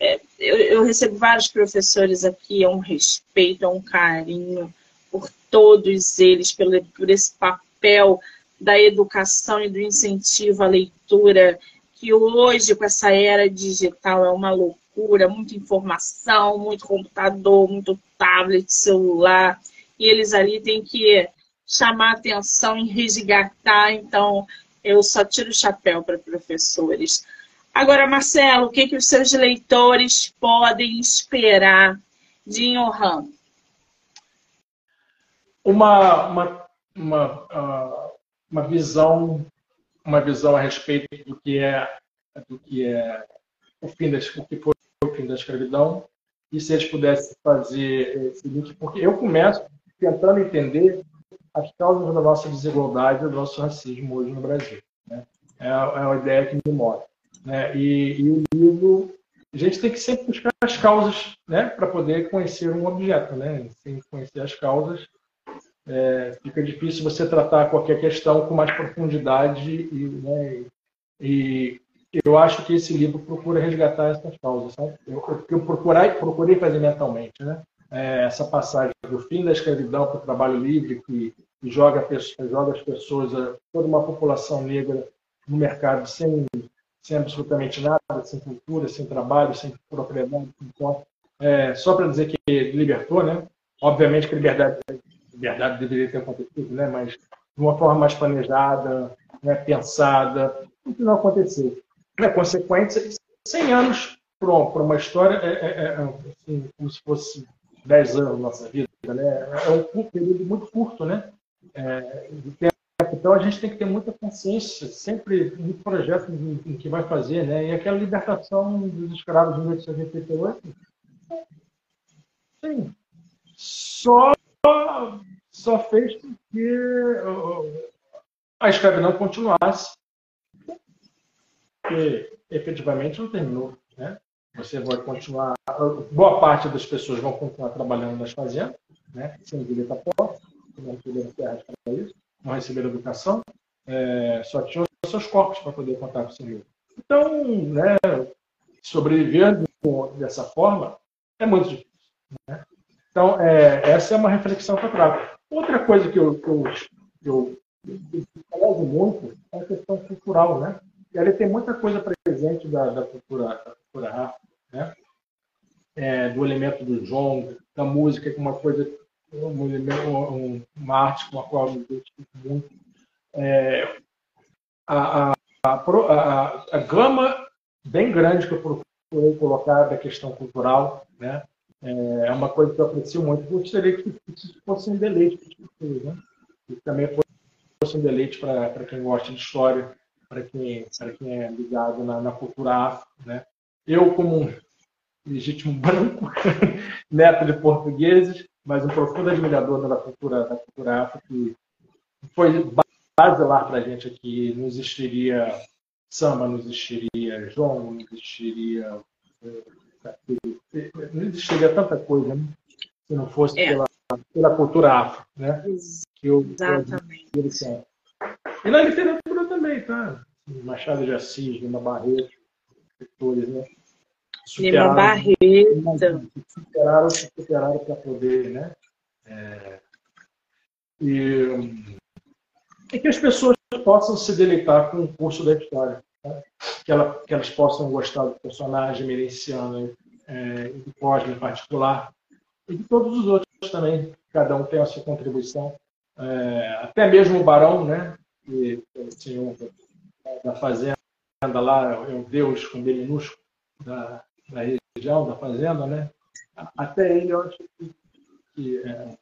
É, eu, eu, recebo vários professores aqui, é um respeito, é um carinho por todos eles, pelo, por esse papel da educação e do incentivo à leitura, que hoje, com essa era digital, é uma loucura, muita informação, muito computador, muito tablet, celular, e eles ali têm que chamar atenção e resgatar, então eu só tiro o chapéu para professores. Agora, Marcelo, o que, que os seus leitores podem esperar de Inhohan?
Uma, uma, uma, uh, uma visão uma visão a respeito do que é do que é o fim da, o que foi o fim da escravidão e se eles pudessem fazer esse link, porque eu começo tentando entender as causas da nossa desigualdade, do nosso racismo hoje no Brasil. Né? É, é uma ideia que me move. Né? E, e, o livro, a gente tem que sempre buscar as causas né? para poder conhecer um objeto. Né? Sem conhecer as causas, é, fica difícil você tratar qualquer questão com mais profundidade e, né, e eu acho que esse livro procura resgatar essas causas. Sabe? Eu, eu procurei, fazer mentalmente, né? É, essa passagem do fim da escravidão para o trabalho livre que, joga, joga as pessoas, toda uma população negra no mercado sem, sem absolutamente nada, sem cultura, sem trabalho, sem propriedade, sem é, só para dizer que libertou, né? Obviamente que liberdade verdade deveria ter acontecido, né? mas de uma forma mais planejada, né? pensada, o que não aconteceu. É consequência, 100 anos para uma história é, é, é, assim, como se fosse 10 anos da nossa vida. Né? É um período muito curto né? É, de tempo. Então a gente tem que ter muita consciência, sempre no projeto em que vai fazer. Né? E aquela libertação dos escravos de 1888, sim, só só fez com que a escravidão continuasse, porque efetivamente não terminou. Né? Você vai continuar, boa parte das pessoas vão continuar trabalhando nas fazendas, né? sem direito a posse, não receberam terras para isso, não receberam educação, é, só tinham seus corpos para poder contar com o Senhor. Então, né, sobreviver dessa forma é muito difícil. Né? Então, é, essa é uma reflexão que eu trago. Outra coisa que eu, que eu, eu, eu muito é a questão cultural, né? E ali tem muita coisa presente da, da cultura, da cultura né? É, do elemento do jongo, da música, que é uma coisa, um, uma arte com a qual eu me identifico muito. É, a, a, a, a, gama bem grande que eu procurei colocar da questão cultural, né? É, é uma coisa que eu aprecio muito. Gostaria que isso fosse um deleite para as pessoas, né? Também fosse um deleite para quem gosta de história, para quem, quem é ligado na, na cultura afro, né? Eu, como um legítimo branco, neto de portugueses, mas um profundo admirador da cultura, da cultura afro, que foi basilar para a gente aqui. Não existiria samba, não existiria João, não existiria eh, não existiria tanta coisa né? se não fosse é. pela, pela cultura afro, né?
Que eu, Exatamente.
Eu, e na literatura também, tá? Machado de Assis, Lima Barreto, escritores, né?
Lima Barreto.
Superaram, superaram para poder, né? É, e, e que as pessoas possam se deleitar com o curso da história que, ela, que elas possam gostar do personagem Merenciano é, e do Cosme em particular, e de todos os outros também, cada um tem a sua contribuição. É, até mesmo o Barão, né, que é o senhor da fazenda lá, é o Deus com B minúsculo da, da região, da fazenda, né? Até ele eu acho que, que é,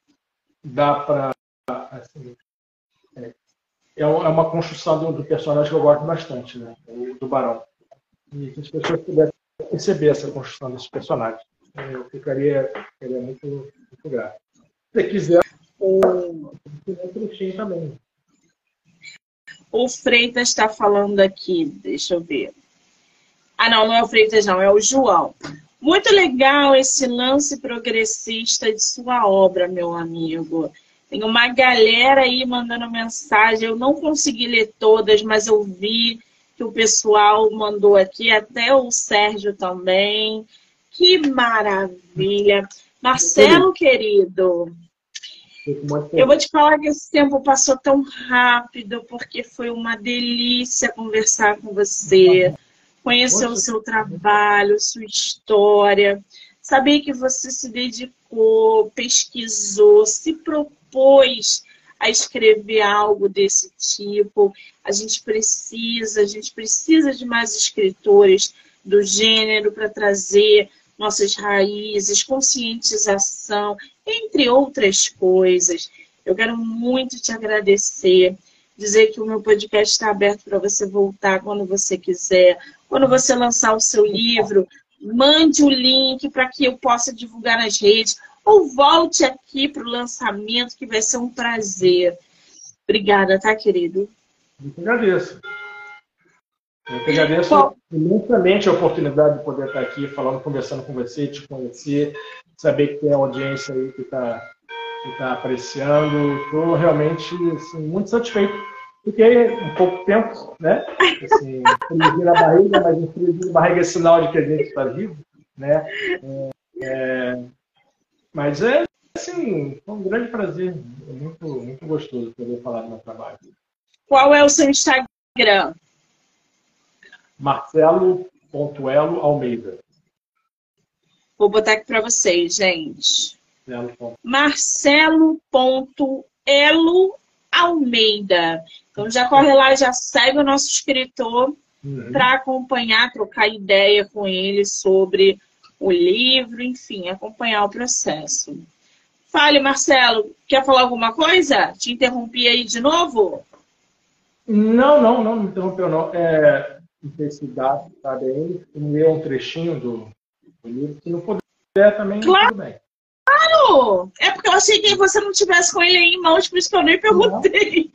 dá para. Assim, é, é, é uma construção do, do, personagem que eu gosto bastante, né? O, do Barão. E que as pessoas pudessem perceber essa construção desse personagem. Eu ficaria, ficaria muito, muito grato. Se quiser, um, um trechinho também.
O Freitas está falando aqui, deixa eu ver. Ah, não, não é o Freitas, não, é o João. Muito legal esse lance progressista de sua obra, meu amigo. Tem uma galera aí mandando mensagem. Eu não consegui ler todas, mas eu vi que o pessoal mandou aqui, até o Sérgio também. Que maravilha. Marcelo, querido, eu vou te falar que esse tempo passou tão rápido, porque foi uma delícia conversar com você, conhecer o seu trabalho, sua história, saber que você se dedicou, pesquisou, se propôs a escrever algo desse tipo. A gente precisa, a gente precisa de mais escritores do gênero para trazer nossas raízes, conscientização, entre outras coisas. Eu quero muito te agradecer, dizer que o meu podcast está aberto para você voltar quando você quiser. Quando você lançar o seu livro, mande o link para que eu possa divulgar nas redes, ou volte aqui para o lançamento, que vai ser um prazer. Obrigada, tá, querido?
Muito agradeço. Eu que agradeço Bom, imensamente a oportunidade de poder estar aqui falando, conversando com você, te conhecer, saber que tem audiência aí que está que tá apreciando. Estou realmente assim, muito satisfeito. Fiquei um pouco tempo, né? Assim, na barriga, mas um friozinho na barriga é sinal de que a gente está vivo, né? É, é, mas é, assim, foi um grande prazer, é muito, muito gostoso poder falar do meu trabalho.
Qual é o seu Instagram?
Marcelo.elo Almeida.
Vou botar aqui para vocês, gente. Marcelo.elo Almeida. Então já corre lá, já segue o nosso escritor uhum. para acompanhar, trocar ideia com ele sobre o livro, enfim, acompanhar o processo. Fale, Marcelo, quer falar alguma coisa? Te interrompi aí de novo?
Não, não, não me interrompeu, não. É, não sei se dá, sabe aí, ler um trechinho do, do livro. Se não puder também,
claro.
tudo bem.
Claro! É porque eu achei que você não tivesse com ele aí em mãos, por isso que eu nem perguntei.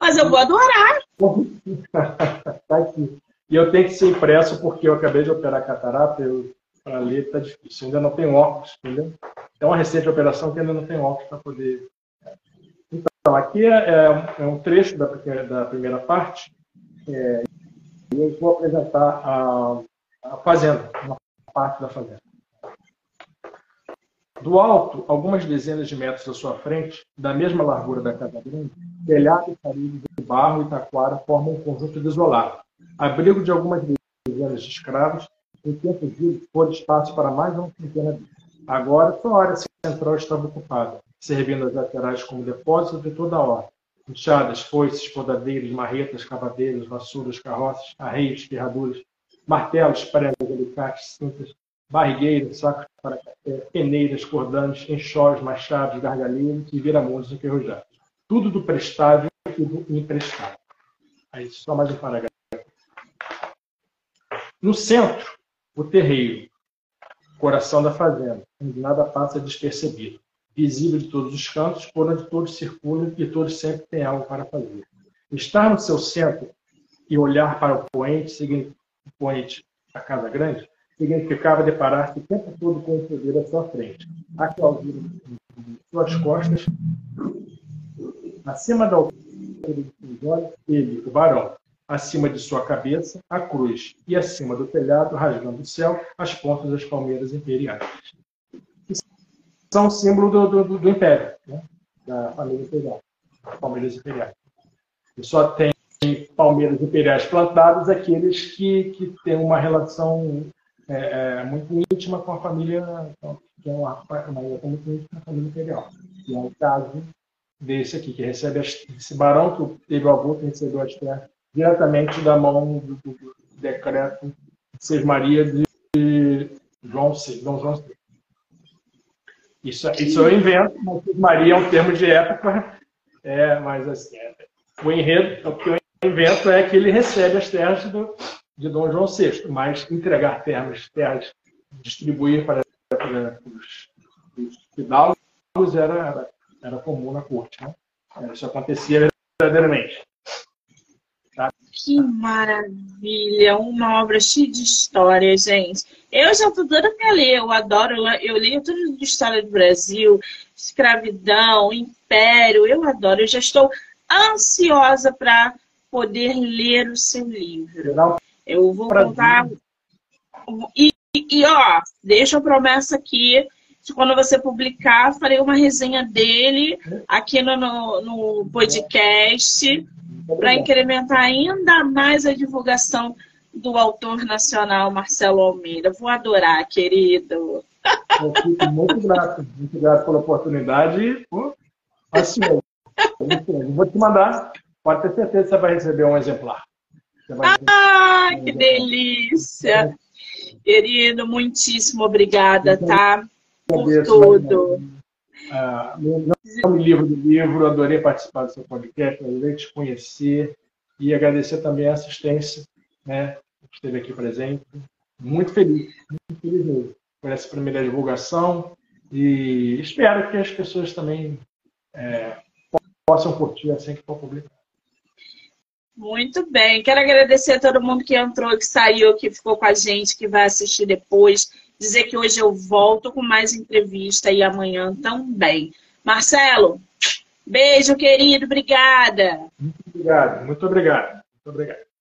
Mas eu vou adorar.
tá aqui. E eu tenho que ser impresso porque eu acabei de operar catarata, para ler tá difícil. Ainda não tenho óculos, entendeu? É uma recente operação que ainda não tem óculos para poder. Então, aqui é, é, é, um trecho da, da primeira parte. É, e eu vou apresentar a, a fazenda, uma parte da fazenda. Do alto, algumas dezenas de metros à sua frente, da mesma largura da Casa Grande, telhado parede de barro e taquara formam um conjunto desolado, abrigo de algumas dezenas de escravos, em tempos de for espaço para mais de uma deles. Agora, sua área central estava ocupada, servindo as laterais como depósito de toda a ordem, enxadas, foices, podadeiros, marretas, cavadeiros, vassouras, carroças, arreios, ferraduras, martelos, pregas, alicates, cintas, barrigueiros, sacos para café, peneiras, cordanes, enxós, machados, gargalheiros e viramontes enferrujados. Tudo do prestável e do imprestável. Aí só mais um parágrafo. No centro, o terreiro, coração da fazenda, onde nada passa despercebido. Visível de todos os cantos, por onde todos circulam e todos sempre têm algo para fazer. Estar no seu centro e olhar para o poente, o poente da casa grande, significava deparar-se o tempo todo com o poder à sua frente, a clausura de suas costas, acima da altura ele, o barão, acima de sua cabeça, a cruz, e acima do telhado, rasgando o céu, as pontas das palmeiras imperiais são símbolo do, do, do império, né? da família imperial, palmeiras imperiais. E só tem palmeiras imperiais plantadas aqueles que, que têm uma relação é, é, muito íntima com a família, que é uma, uma muito íntima com a família imperial. E é o caso desse aqui, que recebe esse barão que teve o avô que recebeu as terras diretamente da mão do, do, decreto de Seis Maria de João VI. Dom João VI. Isso, isso eu invento, mas é um termo de época, é, mas assim, é, o enredo, o que eu invento é que ele recebe as terras do, de Dom João VI, mas entregar terras, terras distribuir para, para os, os fidalgos era, era, era, comum na corte. Né? Isso acontecia verdadeiramente.
Que maravilha! Uma obra cheia de história, gente. Eu já estou doida para ler, eu adoro, eu leio tudo de história do Brasil, escravidão, império, eu adoro, eu já estou ansiosa para poder ler o seu livro. Eu vou contar. E, e, ó, deixa a promessa aqui quando você publicar, farei uma resenha dele aqui no, no, no podcast para incrementar ainda mais a divulgação do autor nacional Marcelo Almeida. Vou adorar, querido.
Eu fico muito grato, muito grato pela oportunidade. Assim, vou te mandar, pode ter certeza que você vai receber um exemplar.
Ah, que delícia! Querido, muitíssimo obrigada, tá? Por né? tudo.
Ah, meu nome livro do livro, adorei participar do seu podcast, adorei te conhecer e agradecer também a assistência, né, que esteve aqui presente. Muito feliz, muito feliz mesmo por essa primeira divulgação e espero que as pessoas também é, possam curtir assim que for publicado.
Muito bem. Quero agradecer a todo mundo que entrou, que saiu, que ficou com a gente, que vai assistir depois. Dizer que hoje eu volto com mais entrevista e amanhã também. Marcelo, beijo, querido. Obrigada.
Muito obrigado. Muito obrigado. Muito obrigado.